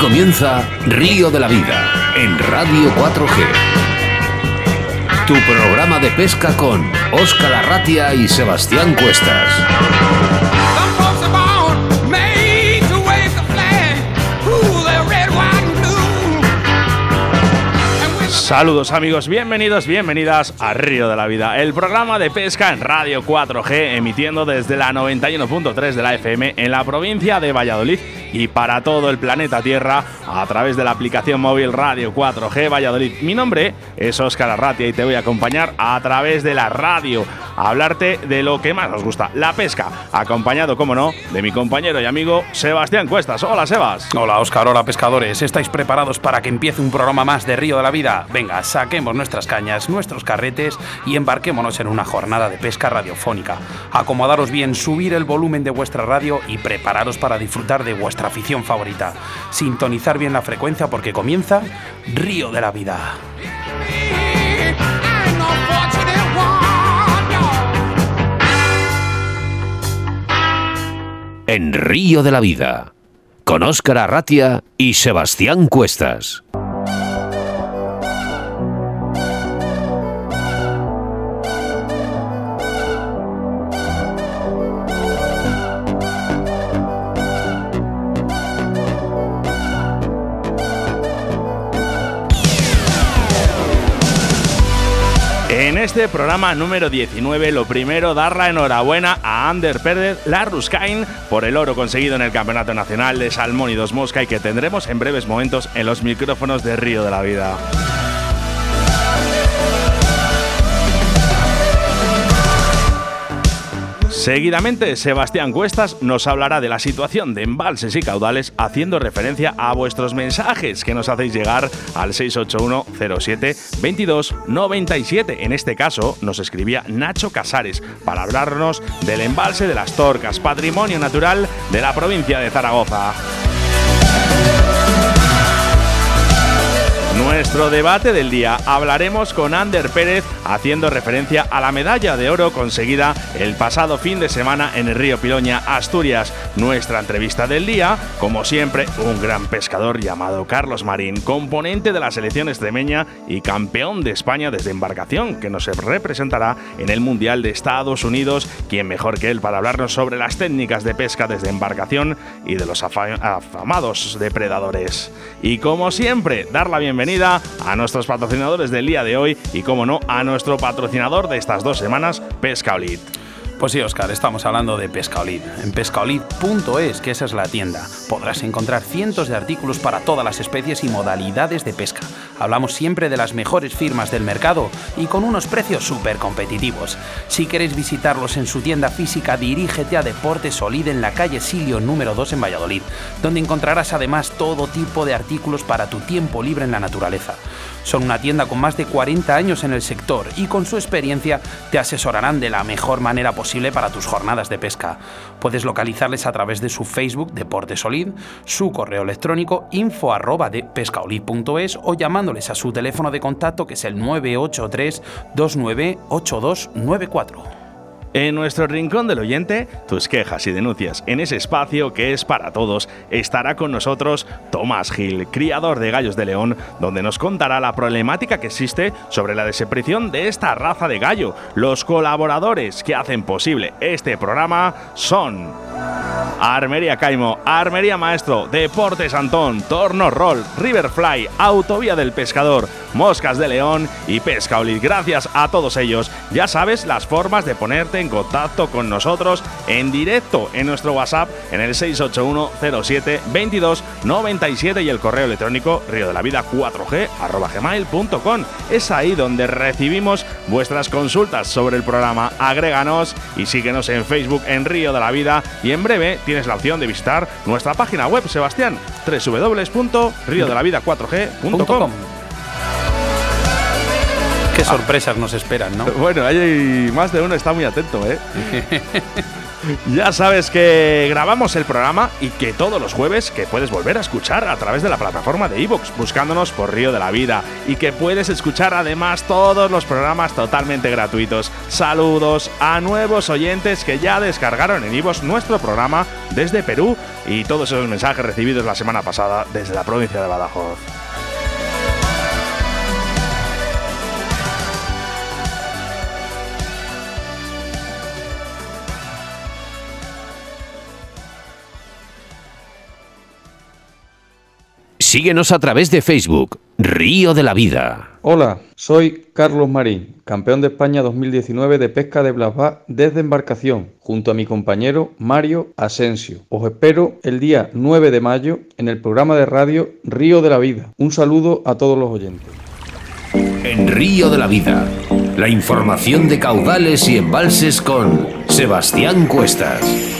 comienza Río de la Vida en Radio 4G. Tu programa de pesca con Óscar Arratia y Sebastián Cuestas. Saludos amigos, bienvenidos, bienvenidas a Río de la Vida, el programa de pesca en Radio 4G, emitiendo desde la 91.3 de la FM en la provincia de Valladolid y para todo el planeta Tierra a través de la aplicación móvil Radio 4G Valladolid. Mi nombre es Óscar Arratia y te voy a acompañar a través de la radio a hablarte de lo que más nos gusta, la pesca, acompañado, como no, de mi compañero y amigo Sebastián Cuestas. Hola, Sebas. Hola, Óscar. Hola, pescadores. ¿Estáis preparados para que empiece un programa más de Río de la Vida? Venga, saquemos nuestras cañas, nuestros carretes y embarquémonos en una jornada de pesca radiofónica. Acomodaros bien, subir el volumen de vuestra radio y prepararos para disfrutar de vuestra afición favorita. Sintonizar bien la frecuencia porque comienza Río de la Vida. En Río de la Vida, con Óscar Arratia y Sebastián Cuestas. Este programa número 19, lo primero, dar la enhorabuena a Ander Pérez Larruscain por el oro conseguido en el Campeonato Nacional de Salmón y Dos Mosca y que tendremos en breves momentos en los micrófonos de Río de la Vida. Seguidamente, Sebastián Cuestas nos hablará de la situación de embalses y caudales haciendo referencia a vuestros mensajes que nos hacéis llegar al 681 07 22 97. En este caso, nos escribía Nacho Casares para hablarnos del embalse de las Torcas, patrimonio natural de la provincia de Zaragoza. Nuestro debate del día hablaremos con Ander Pérez haciendo referencia a la medalla de oro conseguida el pasado fin de semana en el río Piloña, Asturias. Nuestra entrevista del día, como siempre, un gran pescador llamado Carlos Marín, componente de la selección extremeña y campeón de España desde embarcación, que nos representará en el Mundial de Estados Unidos. Quien mejor que él para hablarnos sobre las técnicas de pesca desde embarcación y de los afamados depredadores. Y como siempre, dar la bienvenida a nuestros patrocinadores del día de hoy y, como no, a nuestro patrocinador de estas dos semanas, Pescaolit. Pues sí, Oscar, estamos hablando de Pescaolid. En pescaolid.es, que esa es la tienda, podrás encontrar cientos de artículos para todas las especies y modalidades de pesca. Hablamos siempre de las mejores firmas del mercado y con unos precios súper competitivos. Si queréis visitarlos en su tienda física, dirígete a Deportes Solid en la calle Silio número 2 en Valladolid, donde encontrarás además todo tipo de artículos para tu tiempo libre en la naturaleza. Son una tienda con más de 40 años en el sector y con su experiencia te asesorarán de la mejor manera posible para tus jornadas de pesca. Puedes localizarles a través de su Facebook Deportesolid, su correo electrónico info arroba de pescaolid.es o llamándoles a su teléfono de contacto que es el 983 298294. En nuestro rincón del oyente, tus quejas y denuncias en ese espacio que es para todos, estará con nosotros Tomás Gil, criador de gallos de león, donde nos contará la problemática que existe sobre la desaparición de esta raza de gallo. Los colaboradores que hacen posible este programa son Armería Caimo, Armería Maestro, Deportes Antón, Torno Roll, Riverfly, Autovía del Pescador, Moscas de León y Pescaolid. Gracias a todos ellos. Ya sabes las formas de ponerte en contacto con nosotros en directo en nuestro WhatsApp en el 681 07 22 97 y el correo electrónico río de la vida 4g gmail.com. Es ahí donde recibimos vuestras consultas sobre el programa. Agréganos y síguenos en Facebook en Río de la Vida y en breve tienes la opción de visitar nuestra página web, Sebastián, www.riodelavida4g.com. Qué sorpresas nos esperan, ¿no? Bueno, hay más de uno está muy atento, ¿eh? Ya sabes que grabamos el programa y que todos los jueves que puedes volver a escuchar a través de la plataforma de iVoox, buscándonos por Río de la Vida, y que puedes escuchar además todos los programas totalmente gratuitos. Saludos a nuevos oyentes que ya descargaron en iVoox nuestro programa desde Perú y todos esos mensajes recibidos la semana pasada desde la provincia de Badajoz. Síguenos a través de Facebook, Río de la Vida. Hola, soy Carlos Marín, campeón de España 2019 de pesca de Blasbá desde embarcación, junto a mi compañero Mario Asensio. Os espero el día 9 de mayo en el programa de radio Río de la Vida. Un saludo a todos los oyentes. En Río de la Vida, la información de caudales y embalses con Sebastián Cuestas.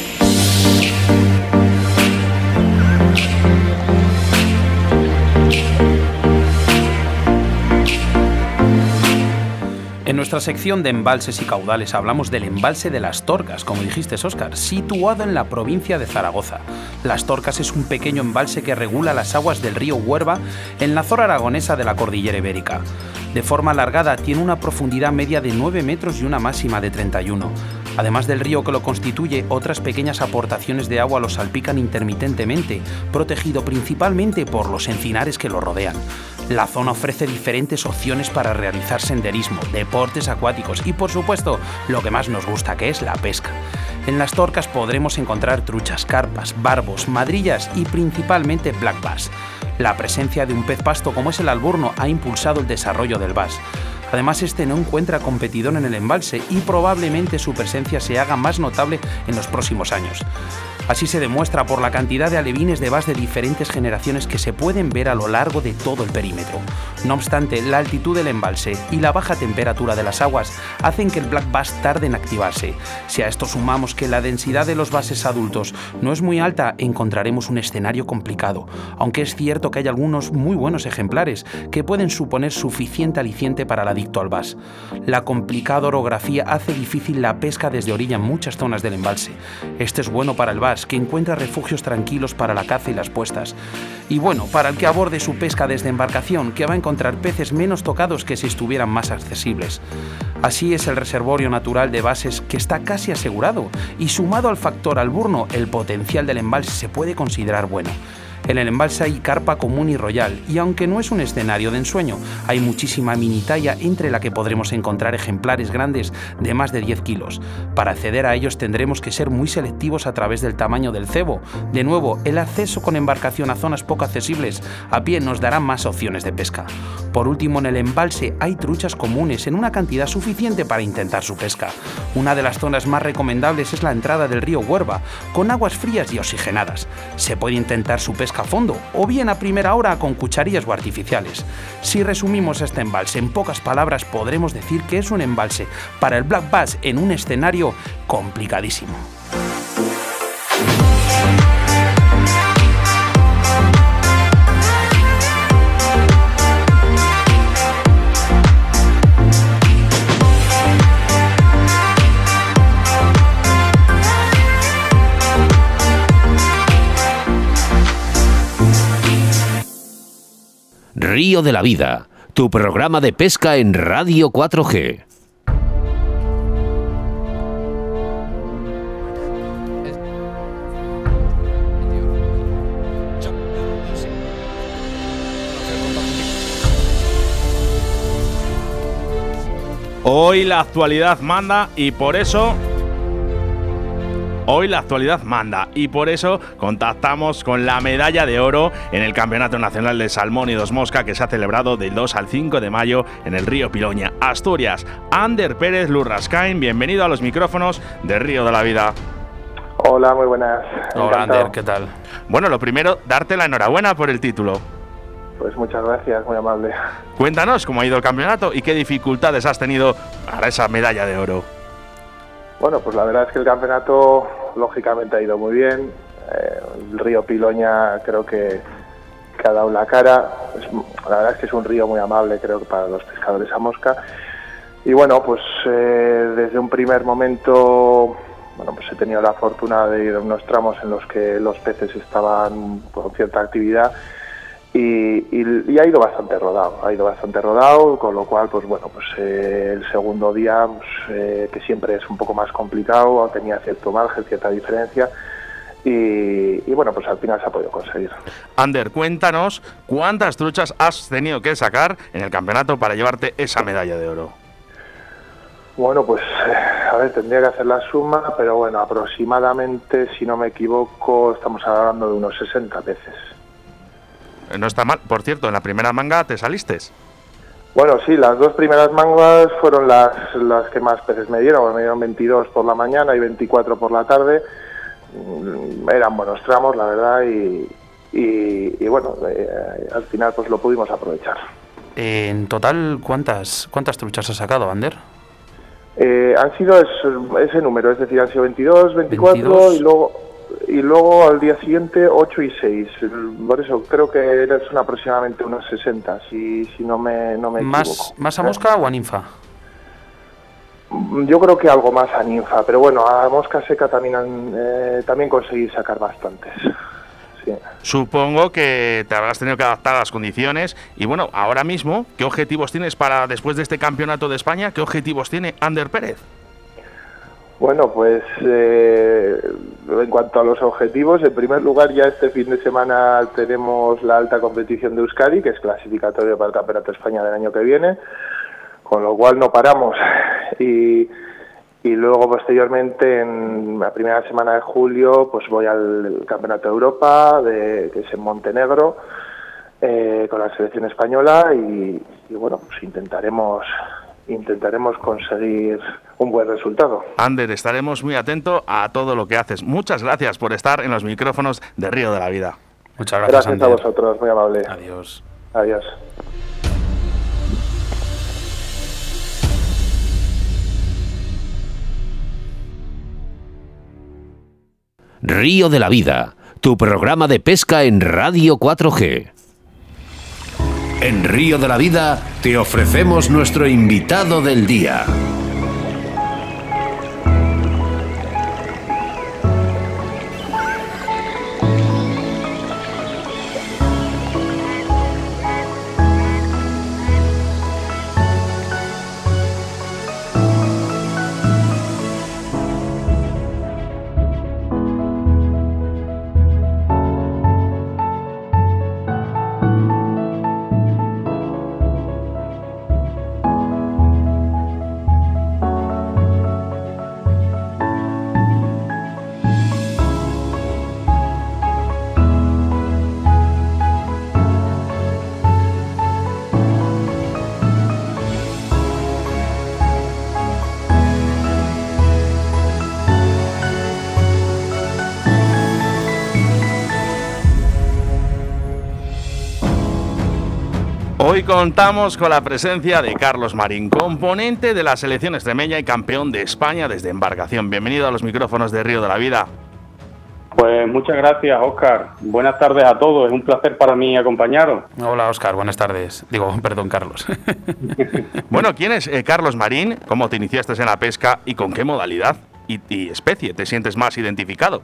Nuestra sección de embalses y caudales hablamos del embalse de Las Torcas, como dijiste, Óscar, situado en la provincia de Zaragoza. Las Torcas es un pequeño embalse que regula las aguas del río Huerva en la zona aragonesa de la cordillera ibérica. De forma alargada, tiene una profundidad media de 9 metros y una máxima de 31. Además del río que lo constituye, otras pequeñas aportaciones de agua lo salpican intermitentemente, protegido principalmente por los encinares que lo rodean. La zona ofrece diferentes opciones para realizar senderismo, deportes acuáticos y por supuesto lo que más nos gusta que es la pesca. En las torcas podremos encontrar truchas, carpas, barbos, madrillas y principalmente black bass. La presencia de un pez pasto como es el alburno ha impulsado el desarrollo del bass. Además, este no encuentra competidor en el embalse y probablemente su presencia se haga más notable en los próximos años. Así se demuestra por la cantidad de alevines de bass de diferentes generaciones que se pueden ver a lo largo de todo el perímetro. No obstante, la altitud del embalse y la baja temperatura de las aguas hacen que el black bass tarde en activarse. Si a esto sumamos que la densidad de los bases adultos no es muy alta, encontraremos un escenario complicado, aunque es cierto que hay algunos muy buenos ejemplares que pueden suponer suficiente aliciente para el adicto al. La complicada orografía hace difícil la pesca desde orilla en muchas zonas del embalse. Este es bueno para el bass, que encuentra refugios tranquilos para la caza y las puestas. Y bueno, para el que aborde su pesca desde embarcación, que va a encontrar peces menos tocados que si estuvieran más accesibles. Así es el reservorio natural de bases que está casi asegurado y sumado al factor alburno, el potencial del embalse se puede considerar bueno. En el embalse hay carpa común y royal, y aunque no es un escenario de ensueño, hay muchísima mini talla entre la que podremos encontrar ejemplares grandes de más de 10 kilos. Para acceder a ellos tendremos que ser muy selectivos a través del tamaño del cebo. De nuevo, el acceso con embarcación a zonas poco accesibles a pie nos dará más opciones de pesca. Por último, en el embalse hay truchas comunes en una cantidad suficiente para intentar su pesca. Una de las zonas más recomendables es la entrada del río Huerva, con aguas frías y oxigenadas. Se puede intentar su pesca a fondo o bien a primera hora con cucharillas o artificiales. Si resumimos este embalse en pocas palabras podremos decir que es un embalse para el black bass en un escenario complicadísimo. Río de la Vida, tu programa de pesca en Radio 4G. Hoy la actualidad manda y por eso Hoy la actualidad manda y por eso contactamos con la medalla de oro en el Campeonato Nacional de Salmón y Dos Mosca que se ha celebrado del 2 al 5 de mayo en el río Piloña, Asturias. Ander Pérez Lurrascain, bienvenido a los micrófonos de Río de la Vida. Hola, muy buenas. Hola Encantado. Ander, ¿qué tal? Bueno, lo primero, darte la enhorabuena por el título. Pues muchas gracias, muy amable. Cuéntanos cómo ha ido el campeonato y qué dificultades has tenido para esa medalla de oro. Bueno, pues la verdad es que el campeonato lógicamente ha ido muy bien. Eh, el río Piloña creo que, ha dado la cara. La verdad es que es un río muy amable, creo que para los pescadores a mosca. Y bueno, pues eh, desde un primer momento, bueno, pues se tenido la fortuna de ir a unos tramos en los que los peces estaban con cierta actividad y, ha ido bastante rodado, ha ido bastante rodado, con lo cual, pues bueno, pues eh, el segundo día, pues, eh, que siempre es un poco más complicado, tenía cierto margen, cierta diferencia, y, y, bueno, pues al final se ha podido conseguir. Ander, cuéntanos cuántas truchas has tenido que sacar en el campeonato para llevarte esa medalla de oro. Bueno, pues a ver, tendría que hacer la suma, pero bueno, aproximadamente, si no me equivoco, estamos hablando de unos 60 veces. No está mal. Por cierto, en la primera manga te saliste. Bueno, sí, las dos primeras mangas fueron las, las que más peces me dieron. Me dieron 22 por la mañana y 24 por la tarde. Mm, eran buenos tramos, la verdad, y, y, bueno, eh, al final pues lo pudimos aprovechar. En total, ¿cuántas, cuántas truchas has sacado, Ander? Eh, han sido ese, número, es decir, han sido 22, 24 y luego y luego al día siguiente 8 y 6. Por eso creo que son aproximadamente unos 60, si, si no me, no me ¿Más, equivoco. ¿Más a mosca o a ninfa? Yo creo que algo más a ninfa, pero bueno, a mosca seca también, eh, también conseguí sacar bastantes. Supongo que te habrás tenido que adaptar a las condiciones. Y bueno, ahora mismo, ¿qué objetivos tienes para después de este campeonato de España? ¿Qué objetivos tiene Ander Pérez? Bueno, pues eh, en cuanto a los objetivos, en primer lugar ya este fin de semana tenemos la alta competición de Euskadi, que es clasificatorio para el Campeonato de España del año que viene, con lo cual no paramos. Y, luego posteriormente en la primera semana de julio pues voy al Campeonato de Europa, de, que es en Montenegro, eh, con la selección española y, y bueno, pues intentaremos intentaremos conseguir un buen resultado. Ander, estaremos muy atentos a todo lo que haces. Muchas gracias por estar en los micrófonos de Río de la Vida. Muchas gracias. Gracias a vosotros, muy amable. Adiós. Adiós. Río de la Vida, tu programa de pesca en Radio 4G. En Río de la Vida te ofrecemos nuestro invitado del día. Hoy contamos con la presencia de Carlos Marín, componente de la selección extremeña y campeón de España desde embarcación. Bienvenido a los micrófonos de Río de la Vida. Pues muchas gracias, Oscar. Buenas tardes a todos. Es un placer para mí acompañaros. Hola, Oscar. Buenas tardes. Digo, perdón, Carlos. bueno, ¿quién es eh, Carlos Marín? ¿Cómo te iniciaste en la pesca y con qué modalidad y, y especie te sientes más identificado?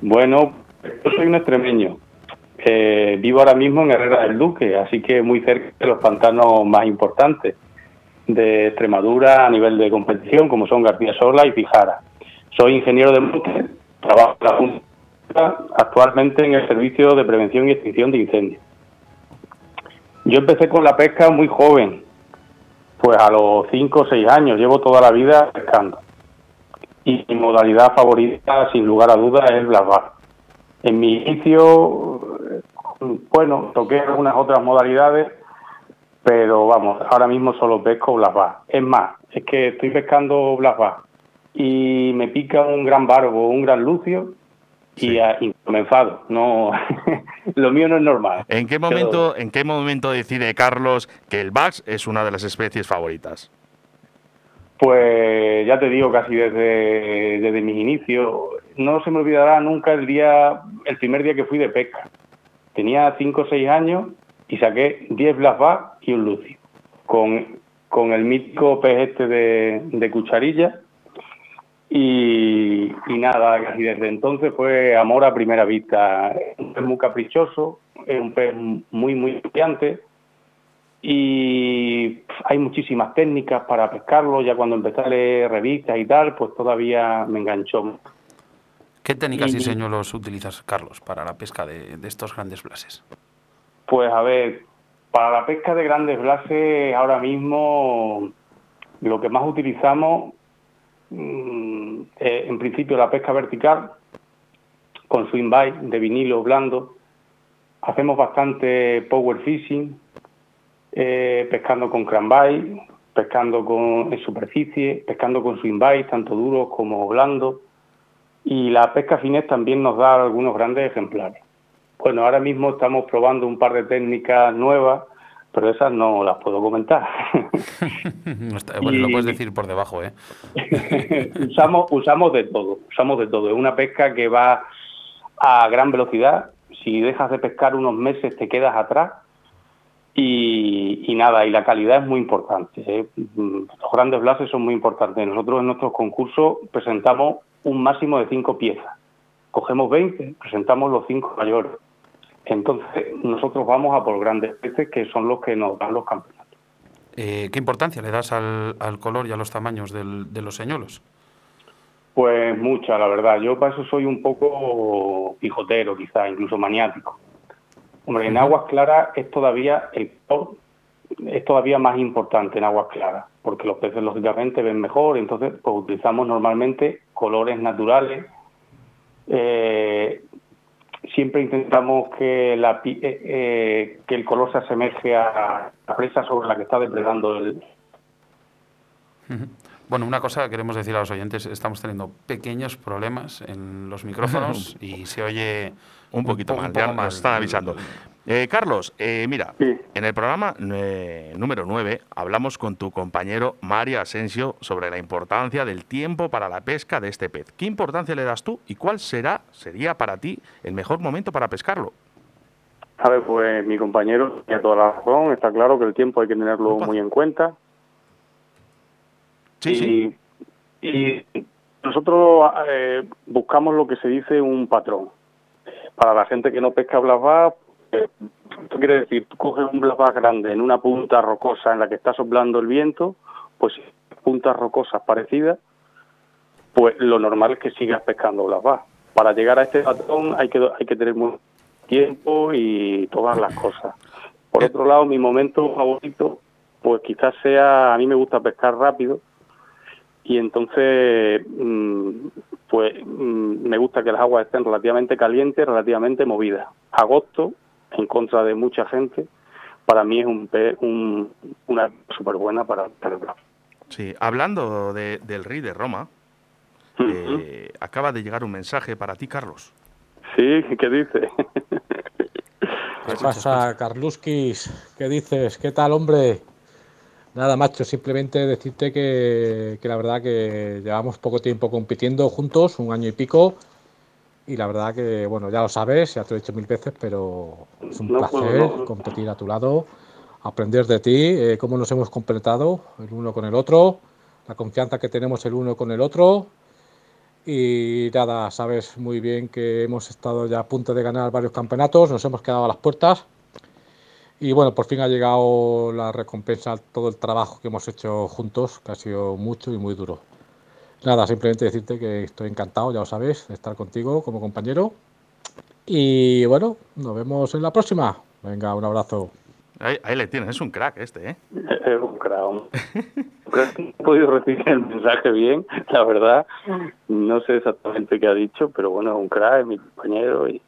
Bueno, yo soy un extremeño. Eh, vivo ahora mismo en Herrera del Duque, así que muy cerca de los pantanos más importantes de Extremadura a nivel de competición, como son García Sola y Fijara. Soy ingeniero de monte, trabajo en la Junta, actualmente en el Servicio de Prevención y Extinción de Incendios. Yo empecé con la pesca muy joven, pues a los 5 o 6 años, llevo toda la vida pescando. Y mi modalidad favorita, sin lugar a dudas, es el blasbar. En mi inicio, bueno, toqué algunas otras modalidades, pero vamos, ahora mismo solo pesco blasbar. Es más, es que estoy pescando blasbar y me pica un gran barbo, un gran lucio y, y me enfado. No, lo mío no es normal. ¿En qué momento, en qué momento decide Carlos que el Bax es una de las especies favoritas? Pues ya te digo, casi desde, desde mis inicios. No se me olvidará nunca el día, el primer día que fui de pesca. Tenía 5 o 6 años y saqué 10 blasbar y un lucio. Con, con el mítico pez este de, de cucharilla. Y, nada, y desde entonces fue amor a primera vista. Es un pez muy caprichoso, es un pez muy, muy brillante y hay muchísimas técnicas para pescarlo. Ya cuando empecé a leer revistas y tal, pues todavía me enganchó. ¿Qué técnicas y, señuelos utilizas, Carlos, para la pesca de, estos grandes blases? Pues a ver, para la pesca de grandes blases ahora mismo lo que más utilizamos, mm, eh, en principio la pesca vertical con swing bite de vinilo blando. Hacemos bastante power fishing, eh, pescando con cranbait, pescando con, en superficie, pescando con swing bite, tanto duros como blandos y la pesca finés también nos da algunos grandes ejemplares. Bueno, ahora mismo estamos probando un par de técnicas nuevas, pero esas no las puedo comentar. bueno, lo puedes decir por debajo, ¿eh? usamos, usamos de todo, usamos de todo. Es una pesca que va a gran velocidad. Si dejas de pescar unos meses te quedas atrás. Y, y nada, y la calidad es muy importante. ¿eh? Los grandes blases son muy importantes. Nosotros en nuestros concursos presentamos un máximo de cinco piezas. Cogemos 20, presentamos los cinco mayores. Entonces, nosotros vamos a por grandes peces que son los que nos dan los campeonatos. Eh, ¿Qué importancia le das al, color y a los tamaños de los señuelos? Pues mucha, la verdad. Yo para eso soy un poco pijotero, quizá, incluso maniático. Hombre, en aguas claras es todavía el color es todavía más importante en aguas claras, porque los peces lógicamente ven mejor, entonces pues utilizamos normalmente colores naturales. Eh, siempre intentamos que, la, eh, eh, que el color se asemeje a la presa sobre la que está depredando el. Bueno, una cosa que queremos decir a los oyentes, estamos teniendo pequeños problemas en los micrófonos y se oye un poquito mal, ya nos están avisando. Eh, Carlos, eh, mira, en el programa eh, número 9 hablamos con tu compañero Mario Asensio sobre la importancia del tiempo para la pesca de este pez. ¿Qué importancia le das tú y cuál será, sería para ti el mejor momento para pescarlo? A ver, pues mi compañero tiene toda la razón, está claro que el tiempo hay que tenerlo muy en cuenta. Sí, y, y nosotros buscamos lo que se dice un patrón. Para la gente que no pesca blasbar, quiere decir, tú coges un blasbar grande en una punta rocosa en la que está soplando el viento, pues puntas rocosas parecidas, pues lo normal es que sigas pescando blasbar. Para llegar a este patrón hay que, hay que tener mucho tiempo y todas las cosas. Por otro lado, mi momento favorito, pues quizás sea, a mí me gusta pescar rápido, y entonces mm, pues mm, me gusta que las aguas estén relativamente calientes, relativamente movidas. Agosto en contra de mucha gente, para mí es un, un una súper buena para celebrar. Sí, hablando del rey de Roma, eh, acaba de llegar un mensaje para ti, Carlos. Sí, ¿qué dice? ¿Qué pasa, Carluskis? ¿Qué dices? ¿Qué tal, hombre? Nada, macho, simplemente decirte que, que, la verdad que llevamos poco tiempo compitiendo juntos, un año y pico, y la verdad que, bueno, ya lo sabes, ya te lo he dicho mil veces, pero es un placer competir a tu lado, aprender de ti, eh, cómo nos hemos completado el uno con el otro, la confianza que tenemos el uno con el otro. Y nada, sabes muy bien que hemos estado ya a punto de ganar varios campeonatos, nos hemos quedado a las puertas. Y bueno, por fin ha llegado la recompensa todo el trabajo que hemos hecho juntos, que ha sido mucho y muy duro. Nada, simplemente decirte que estoy encantado, ya lo sabes, de estar contigo como compañero. Y bueno, nos vemos en la próxima. Venga, un abrazo. Ahí, le tienes, es un crack este, ¿eh? Es un crack. he podido recibir el mensaje bien, la verdad. No sé exactamente qué ha dicho, pero bueno, es un crack, es mi compañero y,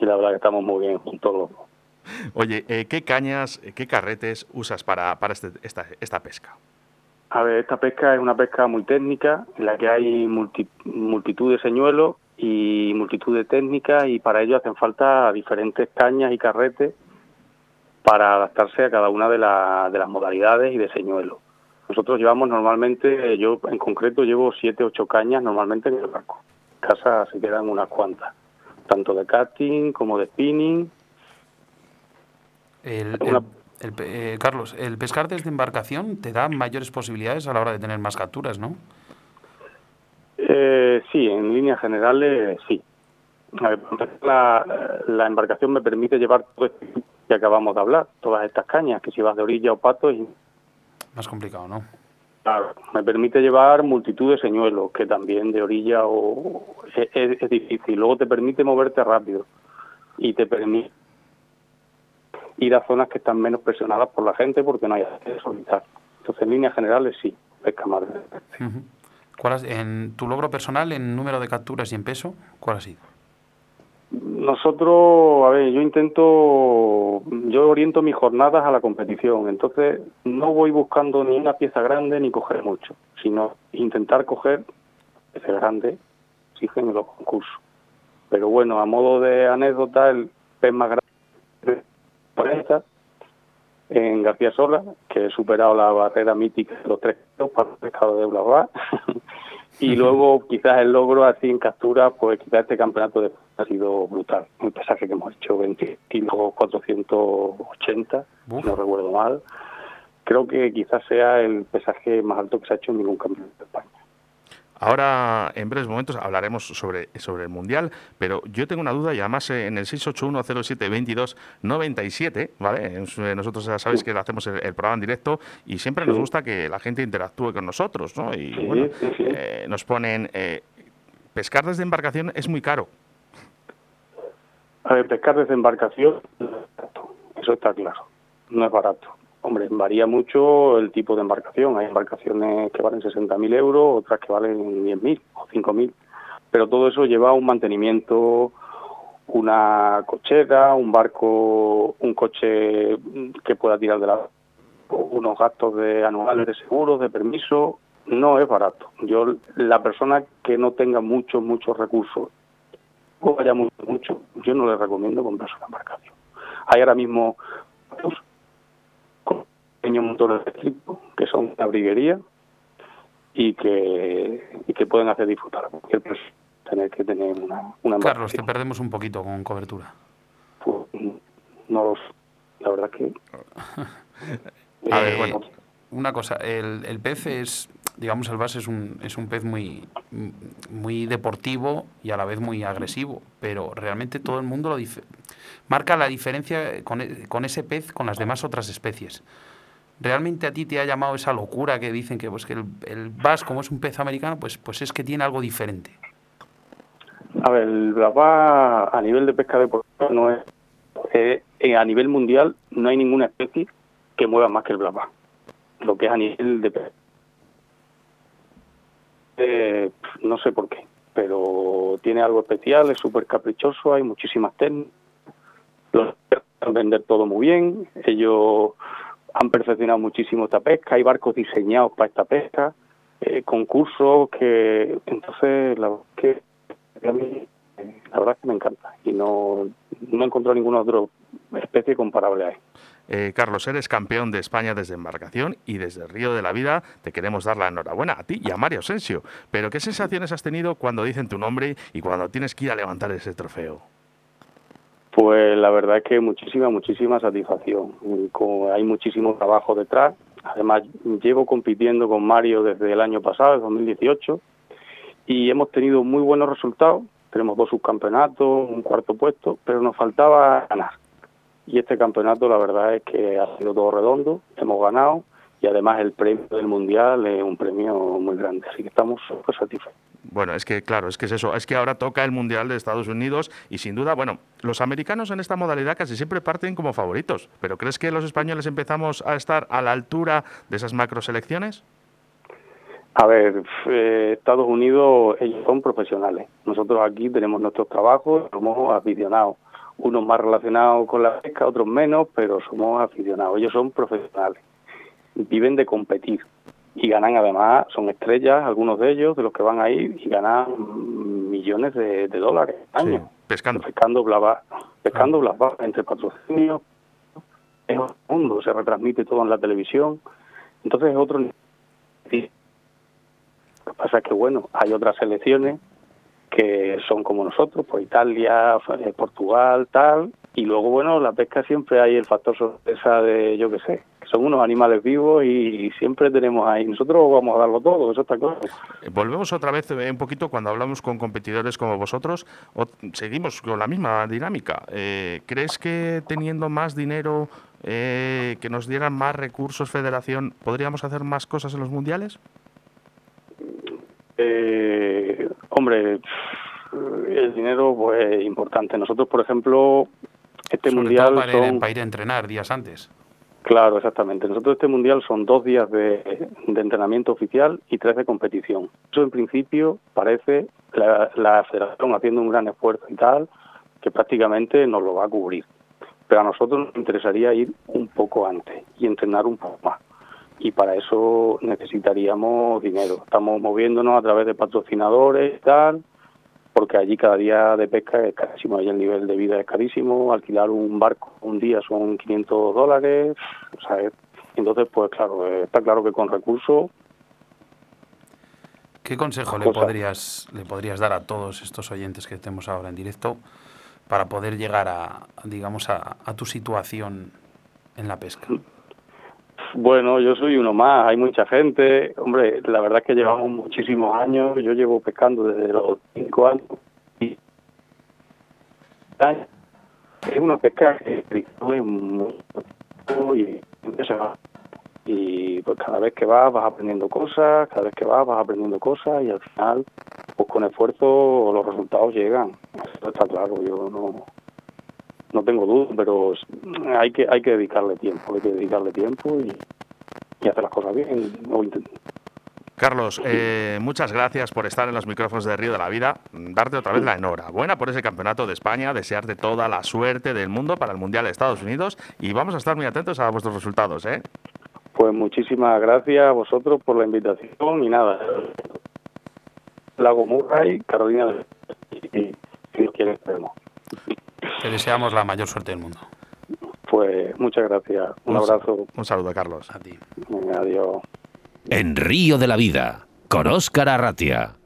la verdad que estamos muy bien juntos los Oye, eh, ¿qué cañas, qué carretes usas para, para este, esta, esta pesca? A ver, esta pesca es una pesca muy técnica, en la que hay multitud de señuelos y multitud de técnicas y para ello hacen falta diferentes cañas y carretes para adaptarse a cada una de, de las modalidades y de señuelos. Nosotros llevamos normalmente, yo en concreto llevo siete, ocho cañas normalmente en el barco. En casa se quedan unas cuantas, tanto de casting como de spinning. El, eh, Carlos, el pescar desde embarcación te da mayores posibilidades a la hora de tener más capturas, ¿no? sí, en líneas generales sí. la, la, embarcación me permite llevar todo esto que acabamos de hablar, todas estas cañas, que si vas de orilla o pato es más complicado, ¿no? Claro, me permite llevar multitud de señuelos, que también de orilla o es, es difícil. Luego te permite moverte rápido y te permite ir a zonas que están menos presionadas por la gente porque no hay acceso vital. Entonces, en líneas generales, sí, pesca más. ¿Cuál en tu logro personal, en número de capturas y en peso, cuál ha sido? Nosotros, a ver, yo intento, yo oriento mis jornadas a la competición, entonces no voy buscando ni una pieza grande ni coger mucho, sino intentar coger piezas grandes, exigen los concursos. Pero bueno, a modo de anécdota, el pez más grande 40 en García Sola, que he superado la barrera mítica de los tres kilos para el pescado de Blabá. y luego quizás el logro así en captura, pues quizás este campeonato de, ha sido brutal. Un pesaje que hemos hecho 20 kilos 480, no recuerdo mal. Creo que quizás sea el pesaje más alto que se ha hecho en ningún campeonato de España. Ahora, en breves momentos, hablaremos sobre, sobre el Mundial, pero yo tengo una duda y además eh, en el 681072297, ¿vale? Eh, nosotros ya sabéis que hacemos el, programa en directo y siempre nos gusta que la gente interactúe con nosotros, ¿no? Y bueno, eh, nos ponen, pescar desde embarcación es muy caro. A ver, pescar desde embarcación, eso está claro, no es barato. Hombre, varía mucho el tipo de embarcación. Hay embarcaciones que valen 60.000 euros, otras que valen 10.000 o 5.000. Pero todo eso lleva un mantenimiento, una cochera, un barco, un coche que pueda tirar de la unos gastos de anuales de seguros, de permiso, no es barato. Yo, la persona que no tenga muchos, muchos recursos, o vaya mucho, mucho, yo no le recomiendo comprarse una embarcación. Hay ahora mismo pequeños motores eléctricos que son una briguería y que, y que pueden hacer disfrutar a cualquier persona tener que tener una, una Carlos, te perdemos un poquito con cobertura. Pues, no los, la verdad que... a ver, bueno, una cosa, el, el pez es, digamos, el base es un, es un pez muy, muy deportivo y a la vez muy agresivo, pero realmente todo el mundo lo marca la diferencia con, con ese pez con las demás otras especies. ¿Realmente a ti te ha llamado esa locura que dicen que, pues, que el, el como es un pez americano, pues, pues es que tiene algo diferente? A ver, el bass a nivel de pesca deportiva no es... Eh, a nivel mundial no hay ninguna especie que mueva más que el blabá. Lo que es a nivel de pesca. Eh, no sé por qué, pero tiene algo especial, es súper caprichoso, hay muchísimas técnicas. Los vender todo muy bien, ellos han perfeccionado muchísimo esta pesca, hay barcos diseñados para esta pesca, eh, concursos que entonces la, que, a mí, la verdad es que me encanta y no, no he encontrado ninguna otra especie comparable a él. Eh, Carlos, eres campeón de España desde embarcación y desde el Río de la Vida te queremos dar la enhorabuena a ti y a Mario Asensio. Pero ¿qué sensaciones has tenido cuando dicen tu nombre y cuando tienes que ir a levantar ese trofeo? Pues la verdad es que muchísima, muchísima satisfacción. hay muchísimo trabajo detrás. Además, llevo compitiendo con Mario desde el año pasado, el 2018, y hemos tenido muy buenos resultados. Tenemos dos subcampeonatos, un cuarto puesto, pero nos faltaba ganar. Y este campeonato, la verdad es que ha sido todo redondo, hemos ganado y además el premio del Mundial es un premio muy grande, así que estamos súper satisfechos. Bueno, es que claro, es que es eso, es que ahora toca el Mundial de Estados Unidos y sin duda, bueno, los americanos en esta modalidad casi siempre parten como favoritos, pero ¿crees que los españoles empezamos a estar a la altura de esas macro selecciones? A ver, eh, Estados Unidos, ellos son profesionales. Nosotros aquí tenemos nuestros trabajos, somos aficionados. Unos más relacionados con la pesca, otros menos, pero somos aficionados. Ellos son profesionales. Viven de competir y ganan además, son estrellas, algunos de ellos, de los que van ahí, y ganan millones de, dólares al año. pescando. Pescando blava, pescando ah. entre patrocinios, es otro mundo, se retransmite todo en la televisión, entonces es otro Lo que pasa es que, bueno, hay otras selecciones que son como nosotros, pues Italia, eh, Portugal, tal, y luego, bueno, la pesca siempre hay el factor sorpresa de, yo qué sé, son unos animales vivos y, siempre tenemos ahí. Nosotros vamos a darlo todo, eso está claro. Eh, volvemos otra vez eh, un poquito cuando hablamos con competidores como vosotros, o seguimos con la misma dinámica. Eh, ¿Crees que teniendo más dinero, que nos dieran más recursos federación, podríamos hacer más cosas en los mundiales? hombre, el dinero pues importante. Nosotros, por ejemplo, este mundial para ir a entrenar días antes. Claro, exactamente. Nosotros este mundial son dos días de, entrenamiento oficial y tres de competición. Eso en principio parece la, la federación haciendo un gran esfuerzo y tal, que prácticamente nos lo va a cubrir. Pero a nosotros nos interesaría ir un poco antes y entrenar un poco más. Y para eso necesitaríamos dinero. Estamos moviéndonos a través de patrocinadores y tal, porque allí cada día de pesca es carísimo, allí el nivel de vida es carísimo, alquilar un barco un día son 500 dólares, o sea, entonces pues claro, eh, está claro que con recursos... ¿Qué consejo le podrías, le podrías dar a todos estos oyentes que tenemos ahora en directo para poder llegar a, digamos, a, a tu situación en la pesca? Bueno, yo soy uno más, hay mucha gente. Hombre, la verdad es que llevamos muchísimos años. Yo llevo pescando desde los cinco años. Y es una pesca que muy y y pues cada vez que vas vas aprendiendo cosas, cada vez que vas vas aprendiendo cosas y al final pues con esfuerzo los resultados llegan. Eso está claro, yo no no tengo dudas, pero hay que hay que dedicarle tiempo, hay que dedicarle tiempo y, hacer las cosas bien. Carlos, eh, muchas gracias por estar en los micrófonos de Río de la Vida. Darte otra vez la enhorabuena por ese campeonato de España, desearte toda la suerte del mundo para el Mundial de Estados Unidos y vamos a estar muy atentos a vuestros resultados. ¿eh? Pues muchísimas gracias a vosotros por la invitación y nada. Lago Murray, Carolina, y quiere, esperemos. Te deseamos la mayor suerte del mundo. Pues muchas gracias. Un, abrazo. Un saludo, Carlos. A ti. adiós. En Río de la Vida, con Óscar Arratia.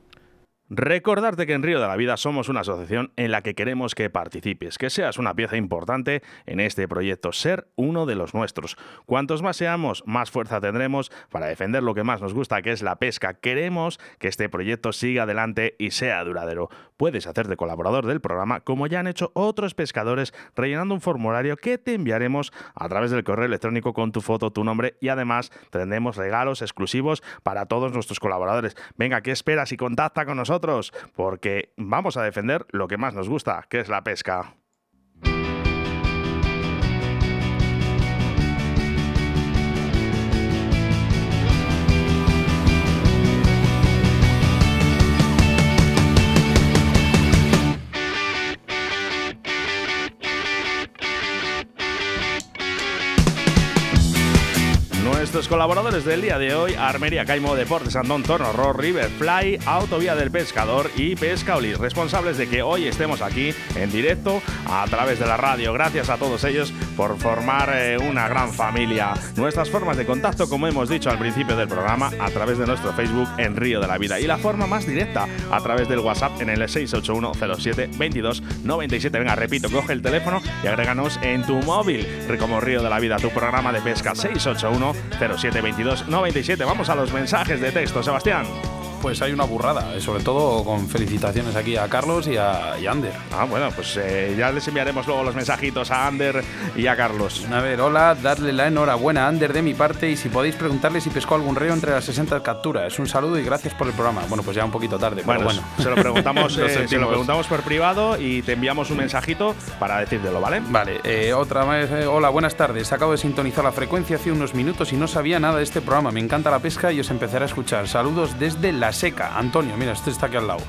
Recordarte que en Río de la Vida somos una asociación en la que queremos que participes, que seas una pieza importante en este proyecto, ser uno de los nuestros. Cuantos más seamos, más fuerza tendremos para defender lo que más nos gusta, que es la pesca. Queremos que este proyecto siga adelante y sea duradero. Puedes hacerte colaborador del programa como ya han hecho otros pescadores rellenando un formulario que te enviaremos a través del correo electrónico con tu foto, tu nombre y además tendremos regalos exclusivos para todos nuestros colaboradores. Venga, ¿qué esperas y contacta con nosotros? Porque vamos a defender lo que más nos gusta, que es la pesca. Nuestros colaboradores del día de hoy, Armería Caimo, Deportes Andón Torno, Ro, River Fly, Autovía del Pescador y Pescaoli, responsables de que hoy estemos aquí en directo a través de la radio. Gracias a todos ellos por formar eh, una gran familia. Nuestras formas de contacto, como hemos dicho al principio del programa, a través de nuestro Facebook en Río de la Vida y la forma más directa a través del WhatsApp en el 681 22 97. Venga, repito, coge el teléfono y agréganos en tu móvil. Como Río de la Vida, tu programa de pesca 681 0722 97. Vamos a los mensajes de texto, Sebastián. Pues hay una burrada, eh, sobre todo con felicitaciones aquí a Carlos y a, Ander. Ah, bueno, pues eh, ya les enviaremos luego los mensajitos a Ander y a Carlos. A ver, hola, darle la enhorabuena a Ander de mi parte y si podéis preguntarle si pescó algún río entre las 60 capturas. Un saludo y gracias por el programa. Bueno, pues ya un poquito tarde, bueno, bueno. Se lo preguntamos, eh, se lo preguntamos por privado y te enviamos un mensajito para decírtelo, ¿vale? Vale, otra vez, hola, buenas tardes. Acabo de sintonizar la frecuencia hace unos minutos y no sabía nada de este programa. Me encanta la pesca y os empezaré a escuchar. Saludos desde la seca. Antonio, mira, este está aquí al lado.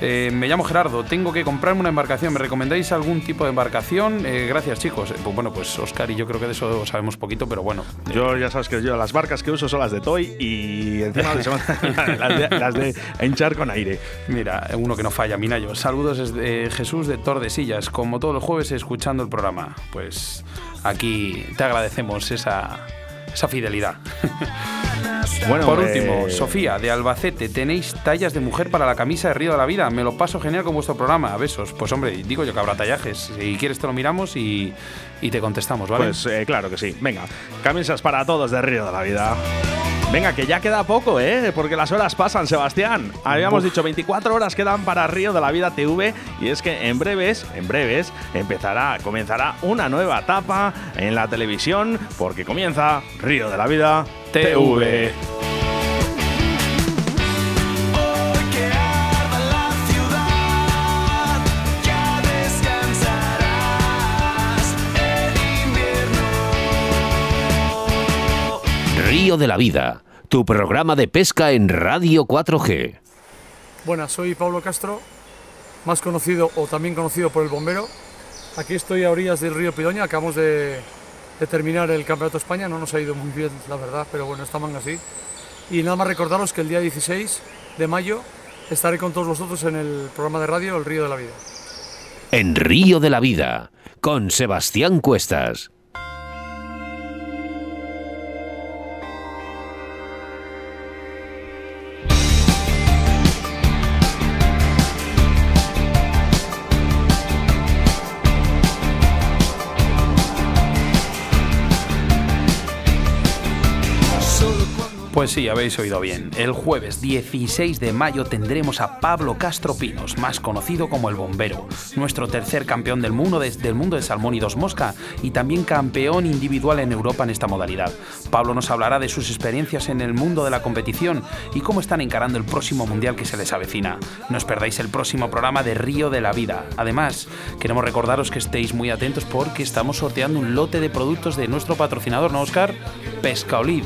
Eh, me llamo Gerardo, tengo que comprarme una embarcación. ¿Me recomendáis algún tipo de embarcación? Eh, gracias, chicos. Eh, pues bueno, pues Oscar y yo creo que de eso sabemos poquito, pero bueno. Yo ya sabes que yo las barcas que uso son las de Toy y encima las, de, hinchar con aire. Mira, uno que no falla, Minayo. Saludos desde Jesús de Tordesillas, como todos los jueves escuchando el programa. Pues aquí te agradecemos esa, esa fidelidad. Bueno, Por último, Sofía, de Albacete, ¿tenéis tallas de mujer para la camisa de Río de la Vida? Me lo paso genial con vuestro programa. Besos. Pues hombre, digo yo que habrá tallajes. Si quieres te lo miramos y, te contestamos, ¿vale? Pues eh, claro que sí. Venga, camisas para todos de Río de la Vida. Venga, que ya queda poco, ¿eh? Porque las horas pasan, Sebastián. Habíamos dicho 24 horas quedan para Río de la Vida TV y es que en breves, en breves, empezará, comenzará una nueva etapa en la televisión porque comienza Río de la Vida TV. Río de la Vida, tu programa de pesca en Radio 4G. Buenas, soy Pablo Castro, más conocido o también conocido por el bombero. Aquí estoy a orillas del río Pidoña, acabamos de, terminar el Campeonato de España, no nos ha ido muy bien la verdad, pero bueno, estamos así. Y nada más recordaros que el día 16 de mayo estaré con todos vosotros en el programa de radio El Río de la Vida. En Río de la Vida, con Sebastián Cuestas. Pues sí, habéis oído bien. El jueves 16 de mayo tendremos a Pablo Castro Pinos, más conocido como el Bombero, nuestro tercer campeón del mundo, de, del mundo de Salmón y Dos Mosca y también campeón individual en Europa en esta modalidad. Pablo nos hablará de sus experiencias en el mundo de la competición y cómo están encarando el próximo mundial que se les avecina. No os perdáis el próximo programa de Río de la Vida. Además, queremos recordaros que estéis muy atentos porque estamos sorteando un lote de productos de nuestro patrocinador, ¿no, Oscar? Pescaolid.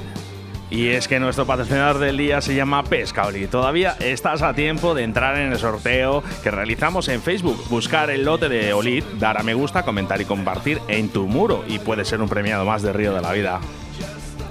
Y es que nuestro patrocinador del día se llama Pescaoli. Todavía estás a tiempo de entrar en el sorteo que realizamos en Facebook. Buscar el lote de Olid, dar a me gusta, comentar y compartir en tu muro. Y puede ser un premiado más de Río de la Vida.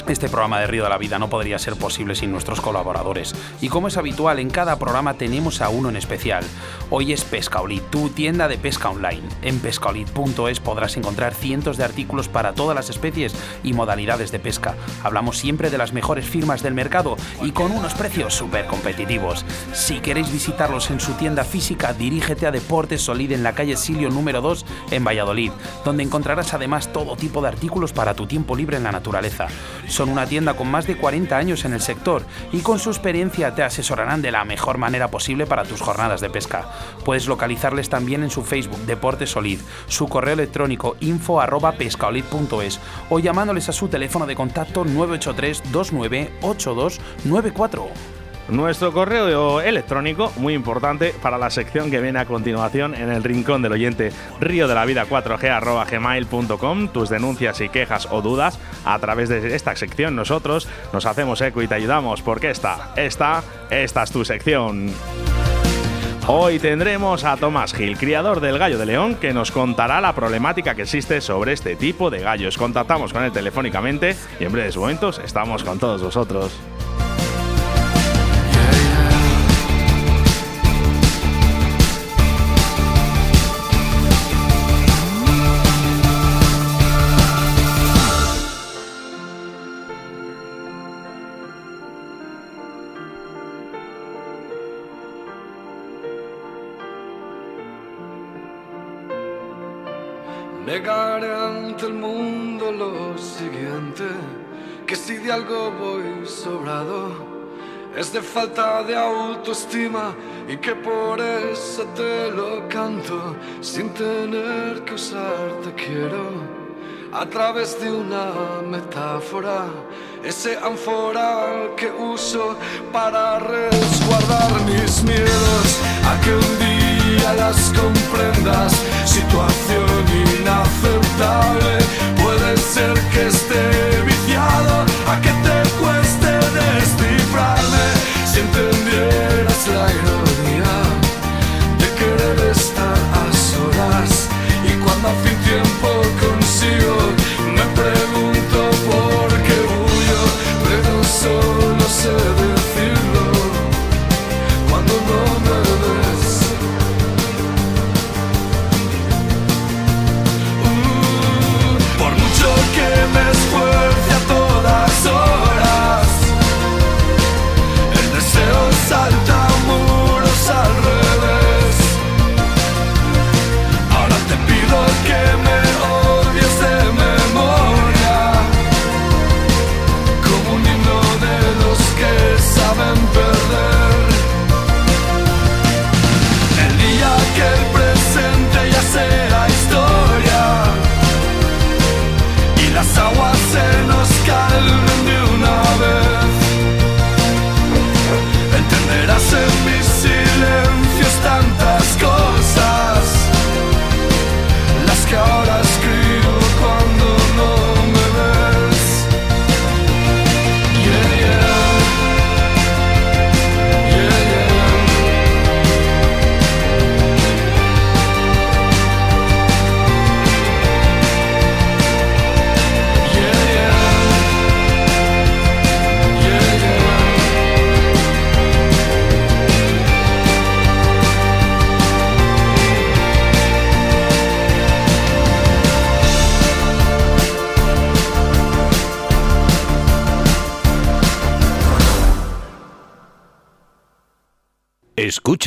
Este programa de Río de la Vida no podría ser posible sin nuestros colaboradores. Y como es habitual, en cada programa tenemos a uno en especial. Hoy es Pescaolid, tu tienda de pesca online. En pescaolid.es podrás encontrar cientos de artículos para todas las especies y modalidades de pesca. Hablamos siempre de las mejores firmas del mercado y con unos precios súper competitivos. Si queréis visitarlos en su tienda física, dirígete a Deportes Solid en la calle Silio número 2 en Valladolid, donde encontrarás además todo tipo de artículos para tu tiempo libre en la naturaleza. Son una tienda con más de 40 años en el sector y con su experiencia te asesorarán de la mejor manera posible para tus jornadas de pesca. Puedes localizarles también en su Facebook Deportes Solid, su correo electrónico info o llamándoles a su teléfono de contacto 983 298294. Nuestro correo electrónico, muy importante para la sección que viene a continuación en el rincón del oyente, río de la vida 4G gmail.com, tus denuncias y quejas o dudas a través de esta sección nosotros nos hacemos eco y te ayudamos porque esta, esta, esta es tu sección. Hoy tendremos a Tomás Gil, criador del gallo de león, que nos contará la problemática que existe sobre este tipo de gallos. Contactamos con él telefónicamente y en breves momentos estamos con todos vosotros. Es de falta de autoestima y que por eso te lo canto sin tener que usarte quiero. A través de una metáfora, ese ánfora que uso para resguardar mis miedos. A que un día las comprendas, situación inaceptable, puede ser que esté viciado a que te cueste descifrarme si entendieras la ironía de querer estar a solas. Y cuando hace tiempo consigo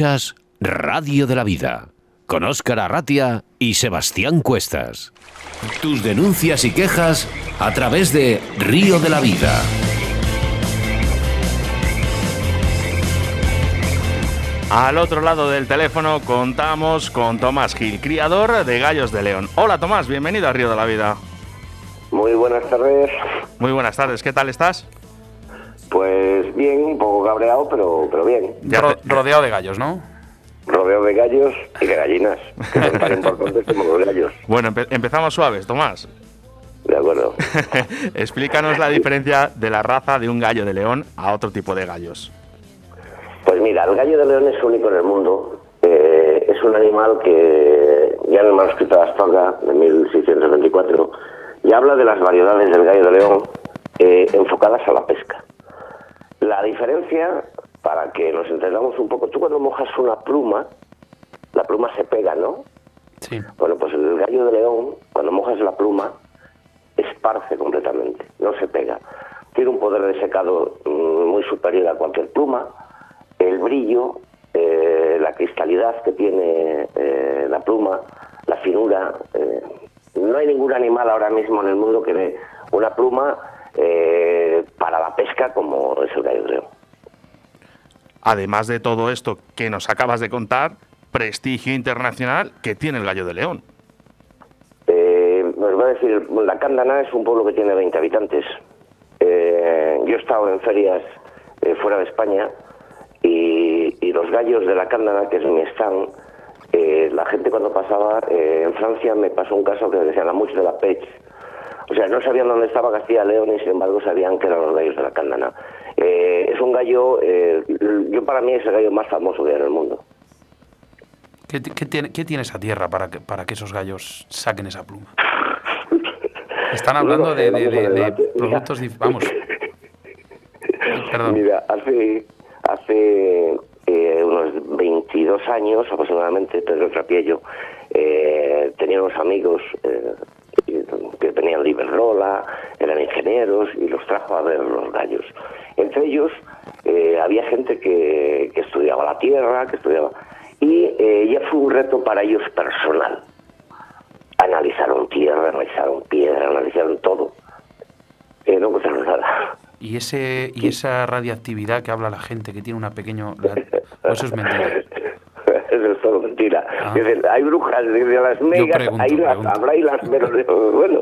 Escuchas Radio de la Vida con Óscar Arratia y Sebastián Cuestas. Tus denuncias y quejas a través de Río de la Vida. Al otro lado del teléfono contamos con Tomás Gil, criador de gallos de León. Hola Tomás, bienvenido a Río de la Vida. Muy buenas tardes. Muy buenas tardes, ¿qué tal estás? Pues bien, un poco cabreado, pero, pero bien. Ro- rodeado de gallos, ¿no? Rodeo de gallos y de gallinas, que son tan importantes como los gallos. Bueno, empe- empezamos suaves, Tomás. De acuerdo. Explícanos la diferencia de la raza de un gallo de león a otro tipo de gallos. Pues mira, el gallo de león es único en el mundo. Eh, es un animal que ya en el manuscrito de Astorga, de 1624, ya habla de las variedades del gallo de león eh, enfocadas a la pesca. La diferencia, para que nos entendamos un poco, tú cuando mojas una pluma, la pluma se pega, ¿no? Sí. Bueno, pues el gallo de león, cuando mojas la pluma, esparce completamente, no se pega. Tiene un poder de secado mm, muy superior a cualquier pluma. El brillo, eh, la cristalidad que tiene eh, la pluma, la finura. eh, no hay ningún animal ahora mismo en el mundo que dé una pluma eh, para la pesca como es el gallo de león. Además de todo esto que nos acabas de contar, prestigio internacional que tiene el gallo de león. Eh, os voy a decir, la Cándana es un pueblo que tiene 20 habitantes. Eh, yo he estado en ferias eh, fuera de España y, y los gallos de la Cándana, que es mi stand, eh, la gente cuando pasaba eh, en Francia me pasó un caso que decían la much de la Pech. O sea, no sabían dónde estaba Castilla y León y sin embargo sabían que eran los gallos de la Cándana. Eh, es un gallo, eh, yo para mí es el gallo más famoso que hay en el mundo. ¿Qué, ti- qué tiene, qué tiene esa tierra para que, para que esos gallos saquen esa pluma? Están hablando No de. Mira. productos... Vamos. Perdón. Mira, hace, hace eh, unos 22 años aproximadamente, Pedro Trapiello eh, tenía unos amigos que tenían Liberrola, eran ingenieros y los trajo a ver los gallos. Entre ellos eh, había gente que, que estudiaba la tierra, que estudiaba... Y eh, ya fue un reto para ellos personal. Analizaron tierra, analizaron piedra, analizaron todo. Eh, no encontraron nada. Y, ese, y esa radiactividad que habla la gente, que tiene una pequeña... eso es. Eso es todo mentira. Ah. Dicen, hay brujas de las megas, pregunto, hay las, habrá y las pero bueno,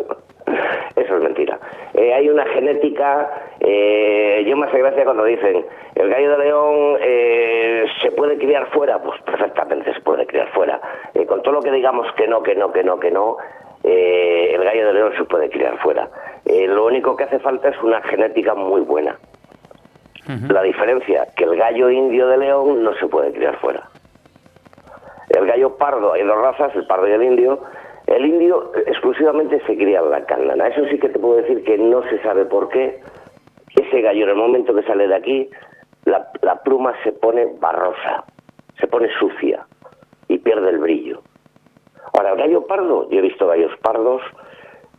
eso es mentira. Eh, hay una genética, eh, yo me hace gracia cuando dicen, el gallo de león eh, se puede criar fuera, pues perfectamente se puede criar fuera. Eh, con todo lo que digamos que no, que no, que no, que no, eh, el gallo de león se puede criar fuera. Lo único que hace falta es una genética muy buena. La diferencia, que el gallo indio de león no se puede criar fuera. El gallo pardo, hay dos razas, el pardo y el indio. El indio exclusivamente se cría en la cándana. Eso sí que te puedo decir que no se sabe por qué. Ese gallo, en el momento que sale de aquí, la, la pluma se pone barrosa, se pone sucia y pierde el brillo. Ahora, el gallo pardo, yo he visto gallos pardos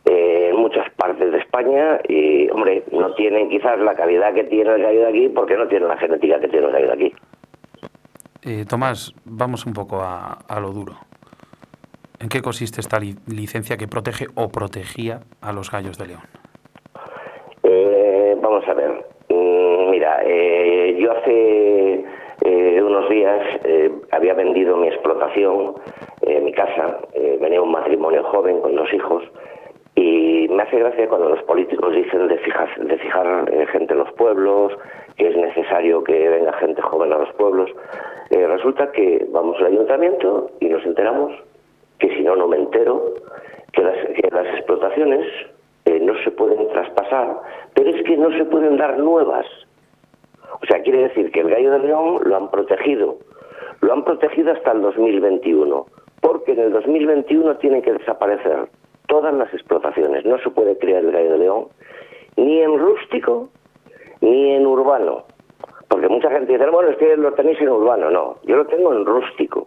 eh, en muchas partes de España y, hombre, no tienen quizás la calidad que tiene el gallo de aquí porque no tienen la genética que tiene el gallo de aquí. Eh, Tomás, vamos un poco a, a lo duro. ¿En qué consiste esta li- licencia que protege o protegía a los gallos de León? Eh, vamos a ver. Mm, mira, eh, yo hace eh, unos días eh, había vendido mi explotación, eh, mi casa. venía un matrimonio joven con dos hijos. Y me hace gracia cuando los políticos dicen de fijar, de fijar gente en los pueblos, que es necesario que venga gente joven a los pueblos. Eh, resulta que vamos al ayuntamiento y nos enteramos, que si no, no me entero, que las, explotaciones eh, no se pueden traspasar, pero es que no se pueden dar nuevas. O sea, quiere decir que el gallo de león lo han protegido. Lo han protegido hasta el 2021, porque en el 2021 tienen que desaparecer todas las explotaciones. No se puede criar el gallo de león ni en rústico ni en urbano. Porque mucha gente dice, bueno, es que lo tenéis en urbano. No, yo lo tengo en rústico.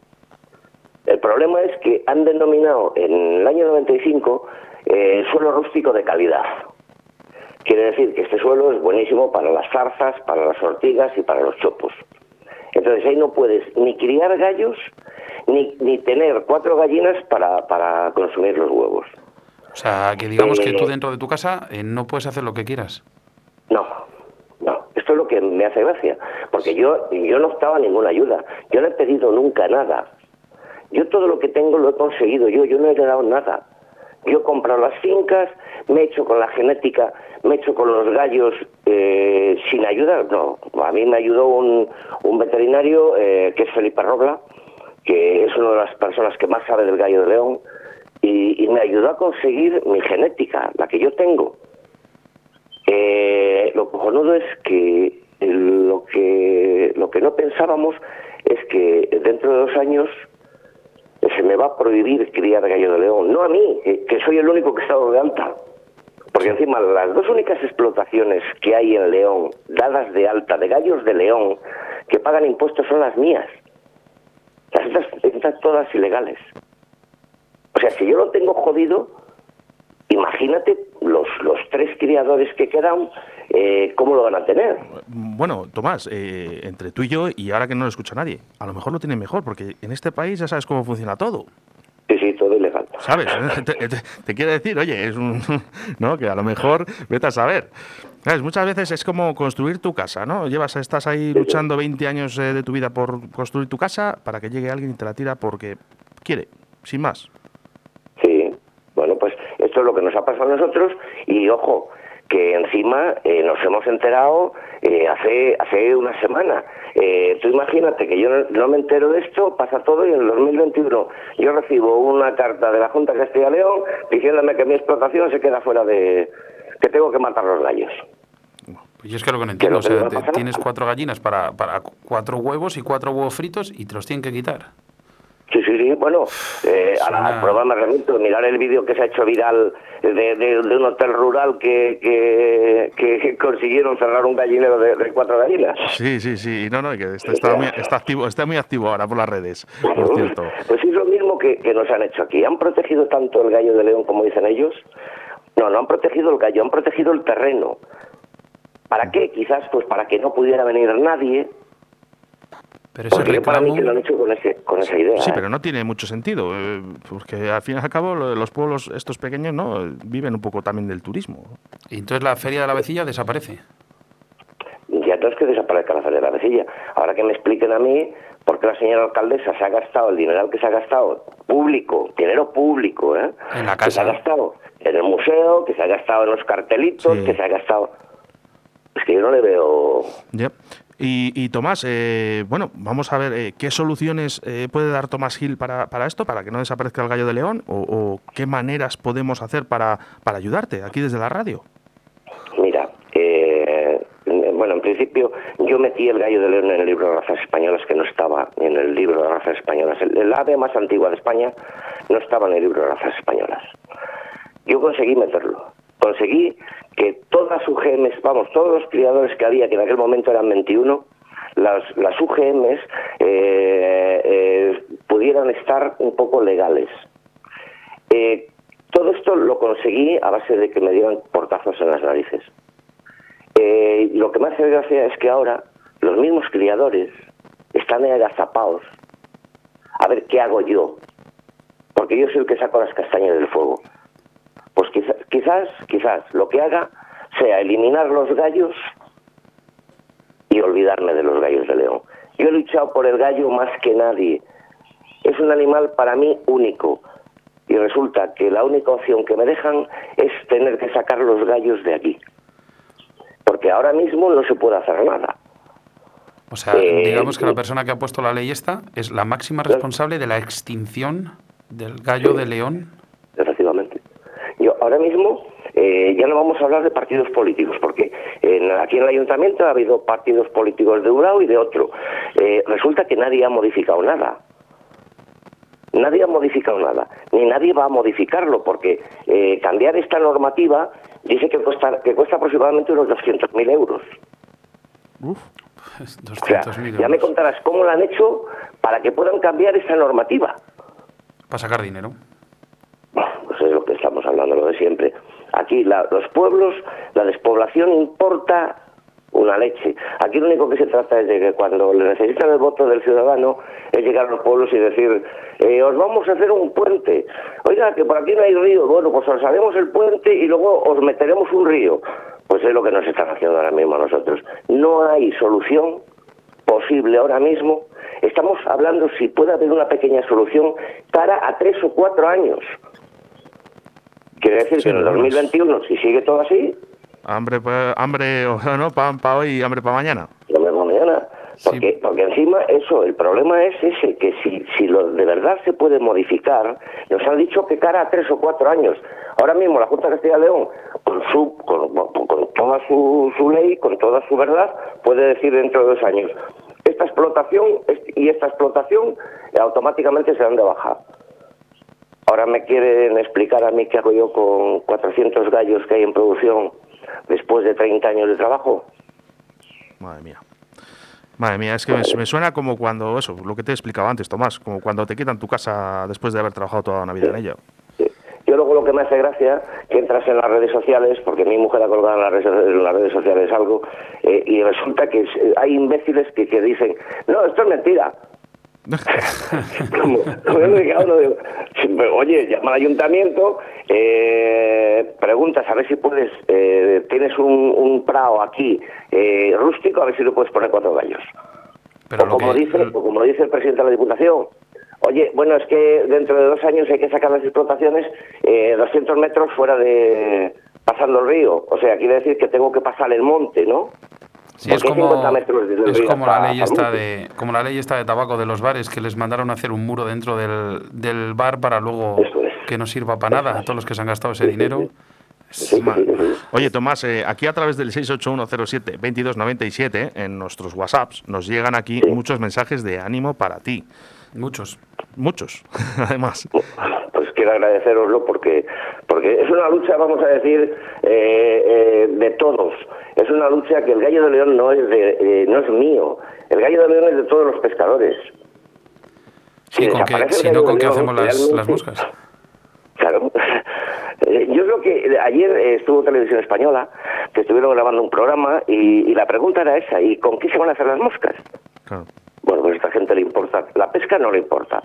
El problema es que han denominado en el año 95 eh, suelo rústico de calidad. Quiere decir que este suelo es buenísimo para las zarzas, para las ortigas y para los chopos. Entonces ahí no puedes ni criar gallos ni, ni tener cuatro gallinas para, para consumir los huevos. O sea, que digamos que Eh, tú dentro de tu casa eh, no puedes hacer lo que quieras. No, no. Esto es lo que me hace gracia. Porque yo, yo no optaba a ninguna ayuda. Yo no he pedido nunca nada. Yo todo lo que tengo lo he conseguido yo. Yo no he heredado nada. Yo he comprado las fincas, me he hecho con la genética, me he hecho con los gallos eh, sin ayuda. No, a mí me ayudó un, un veterinario eh, que es Felipe Robla, que es una de las personas que más sabe del gallo de león, y me ayudó a conseguir mi genética, la que yo tengo. Eh, lo cojonudo es que lo que lo que no pensábamos es que dentro de dos años se me va a prohibir criar gallo de león. No a mí, eh, que soy el único que he estado de alta. Porque encima las dos únicas explotaciones que hay en León, dadas de alta, de gallos de León, que pagan impuestos son las mías. Las otras están todas ilegales. O sea, si yo lo tengo jodido, imagínate los, los tres criadores que quedan, eh, ¿cómo lo van a tener? Bueno, Tomás, eh, entre tú y yo, y ahora que no lo escucha nadie, a lo mejor lo tienen mejor, porque en este país ya sabes cómo funciona todo. Sí, sí, todo ilegal. ¿Sabes? te, te- te quiere decir, oye, es un. ¿No? Que a lo mejor, vete a saber. ¿Sabes? Muchas veces es como construir tu casa, ¿no? Llevas, estás ahí luchando 20 años eh, de tu vida por construir tu casa para que llegue alguien y te la tira porque quiere, sin más. Esto es lo que nos ha pasado a nosotros y ojo, que encima eh, nos hemos enterado eh, hace hace una semana. Eh, tú imagínate que yo no, no me entero de esto, pasa todo y en el 2021 yo recibo una carta de la Junta de Castilla y León diciéndome que mi explotación se queda fuera de... que tengo que matar los gallos. Pues yo es que lo que no entiendo, o sea, tienes cuatro gallinas para, para cuatro huevos y cuatro huevos fritos y te los tienen que quitar. Sí, sí, sí. Bueno, eh, a la prueba me remito. Mirar el vídeo que se ha hecho viral de, de- de un hotel rural que, que, que consiguieron cerrar un gallinero de, de cuatro gallinas. Sí, sí, sí. No, no, que está, está muy, está activo, está muy activo ahora por las redes, por cierto. Pues es lo mismo que, que nos han hecho aquí. Han protegido tanto el gallo de león como dicen ellos. No, no han protegido el gallo, han protegido el terreno. ¿Para qué? Quizás pues para que no pudiera venir nadie. Pero ese yo para mí reclamo... que lo han hecho con, ese, con esa idea. Sí, ¿eh? pero no tiene mucho sentido, eh, porque al fin y al cabo lo- los pueblos estos pequeños no viven un poco también del turismo. Y entonces la feria de la vecilla desaparece. Ya no es que desaparezca la feria de la vecilla. Ahora que me expliquen a mí por qué la señora alcaldesa se ha gastado el dineral que se ha gastado, público, dinero público, ¿eh? En la Que se ha casa. gastado en el museo, que se ha gastado en los cartelitos, Sí. que se ha gastado... Es que yo no le veo... Ya. Y, y Tomás, eh, bueno, vamos a ver eh, qué soluciones eh, puede dar Tomás Gil para, para esto, para que no desaparezca el gallo de león, o, qué maneras podemos hacer para, para ayudarte aquí desde la radio. Mira, eh, bueno, en principio yo metí el gallo de león en el libro de razas españolas que no estaba en el libro de razas españolas. El ave más antigua de España no estaba en el libro de razas españolas. Yo conseguí meterlo. Conseguí que todas las UGMs, vamos, todos los criadores que había, que en aquel momento eran 21, las, las UGMs eh, eh, pudieran estar un poco legales. Eh, todo esto lo conseguí a base de que me dieran portazos en las narices. Lo que me hace gracia es que ahora los mismos criadores están agazapados a ver qué hago yo. Porque yo soy el que saco las castañas del fuego. Pues quizás, quizás, quizás lo que haga sea eliminar los gallos y olvidarme de los gallos de león. Yo he luchado por el gallo más que nadie. Es un animal para mí único. Y resulta que la única opción que me dejan es tener que sacar los gallos de aquí. Porque ahora mismo no se puede hacer nada. O sea, Eh, digamos que la sí. persona que ha puesto la ley esta es la máxima responsable de la extinción del gallo de león. Ahora mismo eh, ya no vamos a hablar de partidos políticos, porque en- aquí en el ayuntamiento ha habido partidos políticos de un lado y de otro. Eh, resulta que nadie ha modificado nada. Nadie ha modificado nada, ni nadie va a modificarlo, porque eh, cambiar esta normativa dice que cuesta, que cuesta aproximadamente unos 200.000 euros. Uf, O sea, 200.000 ya me contarás cómo lo han hecho para que puedan cambiar esta normativa. Para sacar dinero. Hablando, lo de siempre. Aquí la- los pueblos, la despoblación importa una leche. Aquí lo único que se trata es de que cuando le necesitan el voto del ciudadano es llegar a los pueblos y decir, eh, os vamos a hacer un puente. Oiga, que por aquí no hay río. Bueno, pues os haremos el puente y luego os meteremos un río. Pues es lo que nos están haciendo ahora mismo a nosotros. No hay solución posible ahora mismo. Estamos hablando si puede haber una pequeña solución cara a tres o cuatro años. Quiere decir que en el 2021, si sigue todo así, Hambre, pa- hambre, o no, pan para hoy y hambre para mañana. lo mismo mañana. Porque, porque encima eso, el problema es ese, que si, si lo de verdad se puede modificar, nos han dicho que cara a tres o cuatro años. Ahora mismo la Junta de Castilla y León, con, su, con, toda su, su ley, con toda su verdad, puede decir dentro de dos años, esta explotación y esta explotación automáticamente se dan de baja. Ahora me quieren explicar a mí qué hago yo con 400 gallos que hay en producción después de 30 años de trabajo. Madre mía. Madre mía, es que me, me suena como cuando, eso, lo que te he explicado antes, Tomás, como cuando te quitan tu casa después de haber trabajado toda una vida en ella. Yo luego lo que me hace gracia, que entras en las redes sociales, porque mi mujer ha colgado en las redes, en las redes sociales algo, eh, y resulta que hay imbéciles que, que dicen, no, esto es mentira. oye, llama al ayuntamiento, eh, preguntas a ver si puedes, eh, tienes un, un prado aquí eh, rústico, a ver si le puedes poner cuatro gallos. o, como dice, o como dice el presidente de la Diputación, oye, bueno, es que dentro de dos años hay que sacar las explotaciones eh, 200 metros fuera de pasando el río. O sea, quiere decir que tengo que pasar el monte, ¿no? Sí, es como, 50 metros desde el es como la ley esta de como la ley esta de tabaco de los bares que les mandaron a hacer un muro dentro del, del bar para luego que no sirva para nada a todos los que se han gastado ese dinero. Oye, Tomás, eh, aquí a través del 68107-2297, en nuestros WhatsApps, nos llegan aquí muchos mensajes de ánimo para ti. Muchos. Muchos, además. Pues quiero agradeceroslo porque porque es una lucha, vamos a decir, eh, eh, de todos. Es una lucha que el gallo de león no es de, eh, no es mío. El gallo de león es de todos los pescadores. Sí, con si no, gallo ¿con qué león, hacemos las, moscas? Claro. Eh, Yo creo que ayer eh, estuvo Televisión Española, que estuvieron grabando un programa y, y la pregunta era esa, ¿y con qué se van a hacer las moscas? Bueno, pues a esta gente le importa, la pesca no le importa.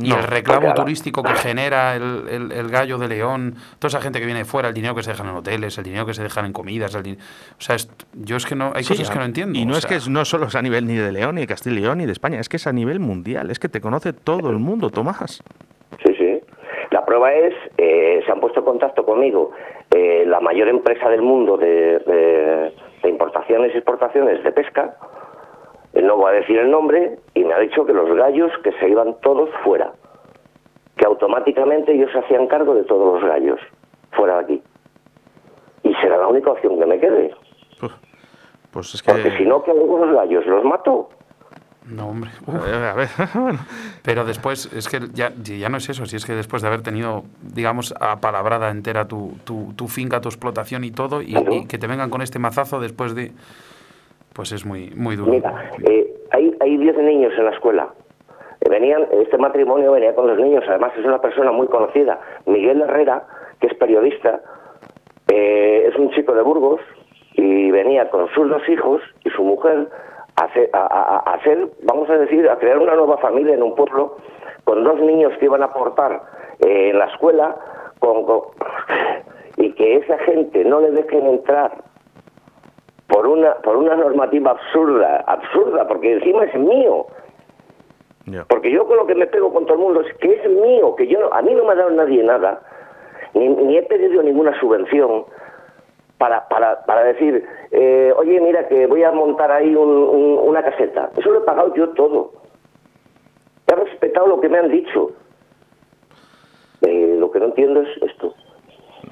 Y el reclamo la- turístico que genera el, el- el gallo de león, toda esa gente que viene de fuera, el dinero que se dejan en hoteles, el dinero que se dejan en comidas, el din- o sea, es- yo es que no, hay Sí, cosas que no entiendo. Y no o es que es- no solo es a nivel ni de León, ni de Castilla y León, ni de España, es que es a nivel mundial, es que te conoce todo el mundo, Tomás. Sí, sí. La prueba es, eh, se han puesto en contacto conmigo eh, la mayor empresa del mundo de, de- de importaciones y exportaciones de pesca, no voy a decir el nombre, y me ha dicho que los gallos que se iban todos fuera, que automáticamente ellos se hacían cargo de todos los gallos fuera de aquí. Y será la única opción que me quede. Pues es que... Porque si no, ¿qué hago con los gallos? ¿Los mato? No, hombre. A ver, bueno. Pero después, es que ya, ya no es eso, si es que después de haber tenido, digamos, apalabrada entera tu, tu, tu finca, tu explotación y todo, y, y que te vengan con este mazazo después de... Pues es muy, muy duro. Mira, eh, hay, hay 10 niños en la escuela. Eh, Venían, este matrimonio venía con los niños, además es una persona muy conocida. Miguel Herrera, que es periodista, eh, es un chico de Burgos y venía con sus dos hijos y su mujer a hacer, a- a- vamos a decir, a crear una nueva familia en un pueblo con dos niños que iban a aportar eh, en la escuela con- con- y que esa gente no le dejen entrar por una por una normativa absurda, absurda, porque encima es mío. Porque yo con lo que me pego con todo el mundo es que es mío, que yo no- a mí no me ha dado nadie nada, ni, ni he pedido ninguna subvención para, para, para decir, eh, oye, mira, que voy a montar ahí un- un- una caseta. Eso lo he pagado yo todo. He respetado lo que me han dicho. Eh, lo que no entiendo es esto.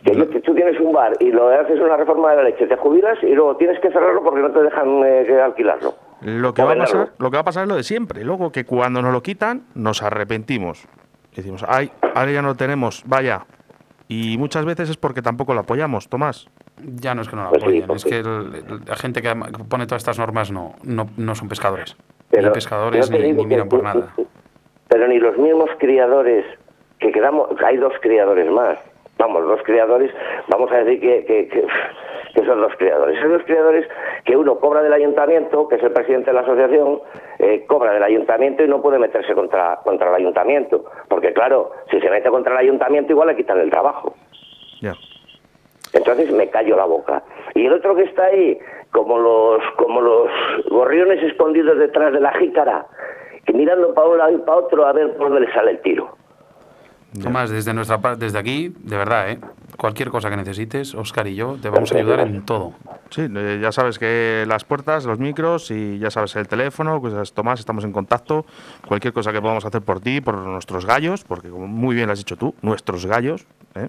Que, yo- que tú tienes un bar y lo haces una reforma de la leche, te jubilas y luego tienes que cerrarlo porque no te dejan eh, alquilarlo. Lo que, va a pasar, lo que va a pasar es lo de siempre. Luego que cuando nos lo quitan, nos arrepentimos. Decimos, ay, ahora ya no lo tenemos, vaya. Y muchas veces es porque tampoco lo apoyamos, Tomás. Ya no es que no lo Pues sí, apoyen, es que el- el- la gente que pone todas estas normas no, no, no son pescadores. Pero ni pescadores ni, miran que- por nada. Pero ni los mismos criadores, que quedamos, hay dos criadores más, vamos, dos criadores, vamos a decir que, que, que, que son los criadores. Esos dos criadores que uno cobra del ayuntamiento, que es el presidente de la asociación, eh, cobra del ayuntamiento y no puede meterse contra, contra el ayuntamiento. Porque claro, si se mete contra el ayuntamiento igual le quitan el trabajo. Ya. Entonces me callo la boca. Y el otro que está ahí, como los, como los gorriones escondidos detrás de la jícara, que mirando para un lado y para otro a ver por dónde le sale el tiro. Tomás, desde nuestra par- desde aquí, de verdad, ¿eh? Cualquier cosa que necesites, Oscar y yo te vamos a ayudar en todo. Sí, eh, ya sabes que las puertas, los micros y ya sabes el teléfono, pues Tomás, estamos en contacto. Cualquier cosa que podamos hacer por ti, por nuestros gallos, porque como muy bien lo has dicho tú, nuestros gallos, ¿eh?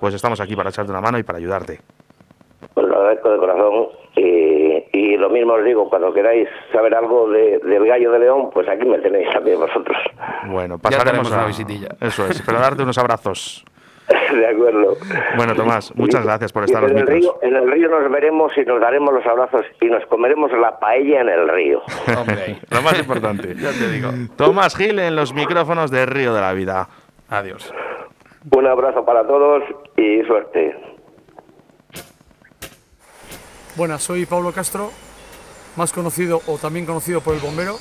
pues estamos aquí para echarte una mano y para ayudarte. Pues lo agradezco de corazón. Y, y lo mismo os digo, cuando queráis saber algo de- del gallo de León, pues aquí me tenéis también vosotros. Bueno, pasaremos a una visitilla. Eso es, pero darte unos abrazos. de acuerdo. Bueno, Tomás, muchas gracias por Y estar a los en el, río, en el río nos veremos y nos daremos los abrazos y nos comeremos la paella en el río. Hombre, Lo más importante. ya te digo. Tomás Gil en los micrófonos de Río de la Vida. Adiós. Un abrazo para todos y suerte. Buenas, soy Pablo Castro, más conocido o también conocido por el bombero.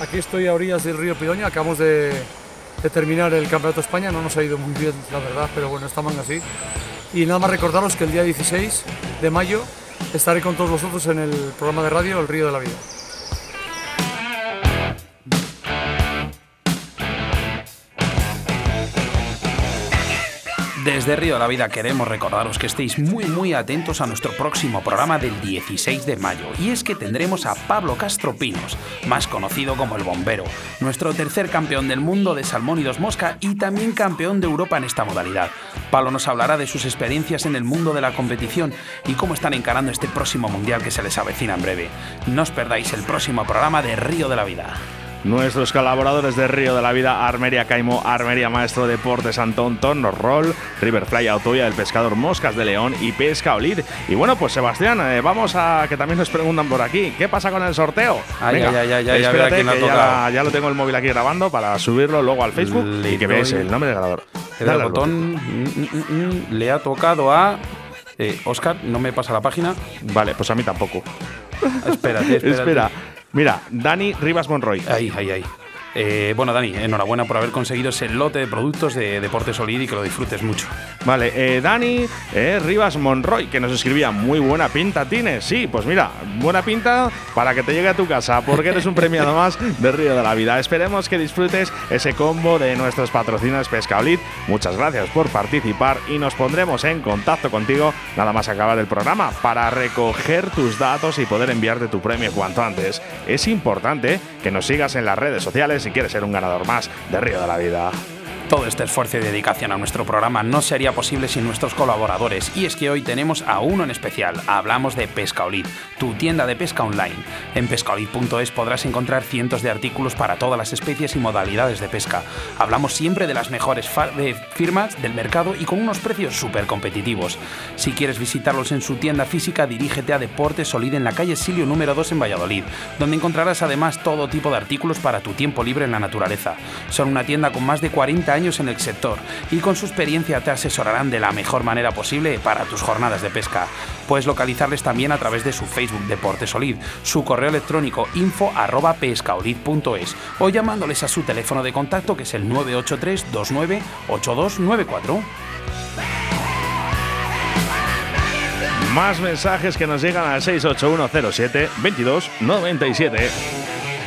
Aquí estoy a orillas del río Pidoña, acabamos de, terminar el Campeonato España, no nos ha ido muy bien la verdad, pero bueno, estamos así. Y nada más recordaros que el día 16 de mayo estaré con todos vosotros en el programa de radio El Río de la Vida. Desde Río de la Vida queremos recordaros que estéis muy muy atentos a nuestro próximo programa del 16 de mayo. Y es que tendremos a Pablo Castro Pinos, más conocido como el Bombero, nuestro tercer campeón del mundo de salmón y dos mosca y también campeón de Europa en esta modalidad. Pablo nos hablará de sus experiencias en el mundo de la competición y cómo están encarando este próximo mundial que se les avecina en breve. No os perdáis el próximo programa de Río de la Vida. Nuestros colaboradores de Río de la Vida, Armería Caimo, Armería Maestro Deportes Antón, Torno Roll, Riverfly Autovía del Pescador Moscas de León y Pesca Olid. Y bueno, pues Sebastián, eh, vamos a que también nos preguntan por aquí, ¿qué pasa con el sorteo? Ay, Venga, ay, ay, espérate que ya, lo tengo el móvil aquí grabando para subirlo luego al Facebook Le y que veáis el nombre del ganador. El botón. mm, mm, mm, le ha tocado a. Eh, Oscar, no me pasa la página. Vale, pues a mí tampoco. Espérate, espérate. Espera, mira, Dani Rivas Monroy. Ahí, ahí, ahí. Eh, bueno, Dani, enhorabuena por haber conseguido ese lote de productos de Deporte Solid y que lo disfrutes mucho. Vale, eh, Dani eh, Rivas Monroy, que nos escribía muy buena pinta tienes. Sí, pues mira, buena pinta para que te llegue a tu casa, porque eres un premiado más de Río de la Vida. Esperemos que disfrutes ese combo de nuestros patrocinios Pescaolid. Muchas gracias por participar y nos pondremos en contacto contigo nada más acabar el programa para recoger tus datos y poder enviarte tu premio cuanto antes. Es importante que nos sigas en las redes sociales si quieres ser un ganador más de Río de la Vida. Todo este esfuerzo y dedicación a nuestro programa no sería posible sin nuestros colaboradores y es que hoy tenemos a uno en especial. Hablamos de Pescaolid, tu tienda de pesca online. En pescaolid.es podrás encontrar cientos de artículos para todas las especies y modalidades de pesca. Hablamos siempre de las mejores firmas del mercado y con unos precios súper competitivos. Si quieres visitarlos en su tienda física, dirígete a Deportes Solid en la calle Silio número 2 en Valladolid, donde encontrarás además todo tipo de artículos para tu tiempo libre en la naturaleza. Son una tienda con más de 40 años en el sector y con su experiencia te asesorarán de la mejor manera posible para tus jornadas de pesca. Puedes localizarles también a través de su Facebook Deportes Solid, su correo electrónico info arroba pescaolid.es o llamándoles a su teléfono de contacto que es el 983 29 8294. Más mensajes que nos llegan al 68107 2297.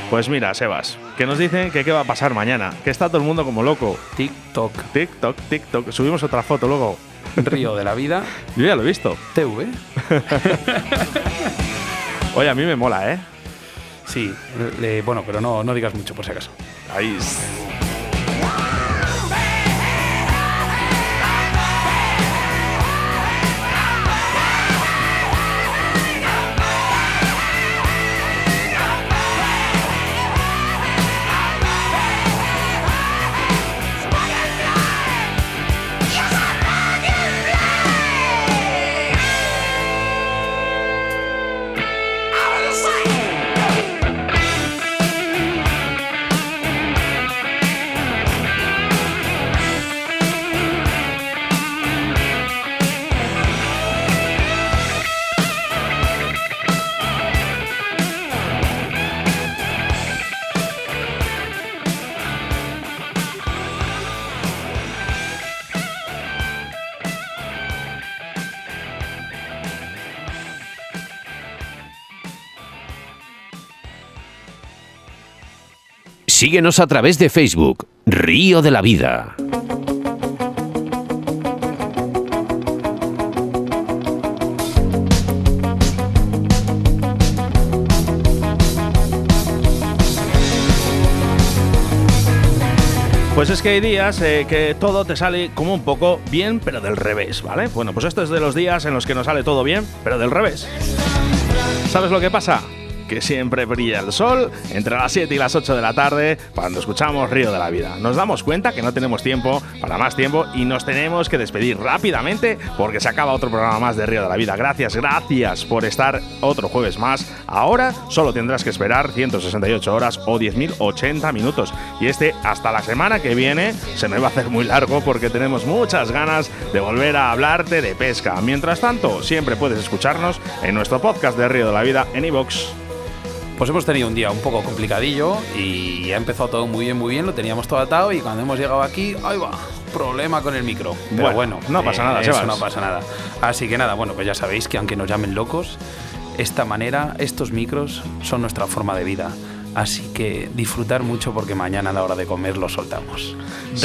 Pues mira, Sebas, que nos dicen que qué va a pasar mañana, que está todo el mundo como loco. TikTok, TikTok, TikTok. Subimos otra foto luego. Río de la Vida, Yo ya lo he visto. TV. Oye, a mí me mola, ¿eh? Sí, le- bueno, pero no, no digas mucho por si acaso. Ahí. Síguenos a través de Facebook, Río de la Vida. Pues es que hay días eh, que todo te sale como un poco bien, pero del revés, ¿vale? Bueno, pues esto es de los días en los que nos sale todo bien, pero del revés. ¿Sabes lo que pasa? Que siempre brilla el sol entre las 7 y las 8 de la tarde cuando escuchamos Río de la Vida. Nos damos cuenta que no tenemos tiempo para más tiempo y nos tenemos que despedir rápidamente porque se acaba otro programa más de Río de la Vida. Gracias, gracias por estar otro jueves más. Ahora solo tendrás que esperar 168 horas o 10.080 minutos. Y este hasta la semana que viene se me va a hacer muy largo porque tenemos muchas ganas de volver a hablarte de pesca. Mientras tanto, siempre puedes escucharnos en nuestro podcast de Río de la Vida en iVoox. Pues hemos tenido un día un poco complicadillo y ha empezado todo muy bien, muy bien, lo teníamos todo atado y cuando hemos llegado aquí, ahí va, problema con el micro. Pero bueno, no pasa nada, eso no pasa nada. Así que nada, bueno, pues ya sabéis que aunque nos llamen locos, esta manera, estos micros son nuestra forma de vida. Así que disfrutar mucho porque mañana a la hora de comer lo soltamos.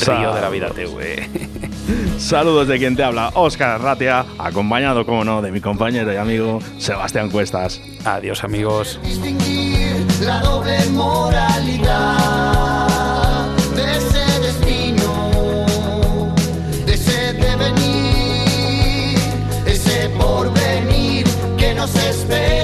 Río de la Vida TV. Saludos de quien te habla, Óscar Ratia, acompañado, como no, de mi compañero y amigo Sebastián Cuestas. Adiós, amigos. Distinguir la doble moralidad de ese destino, de ese devenir, de ese porvenir que nos espera.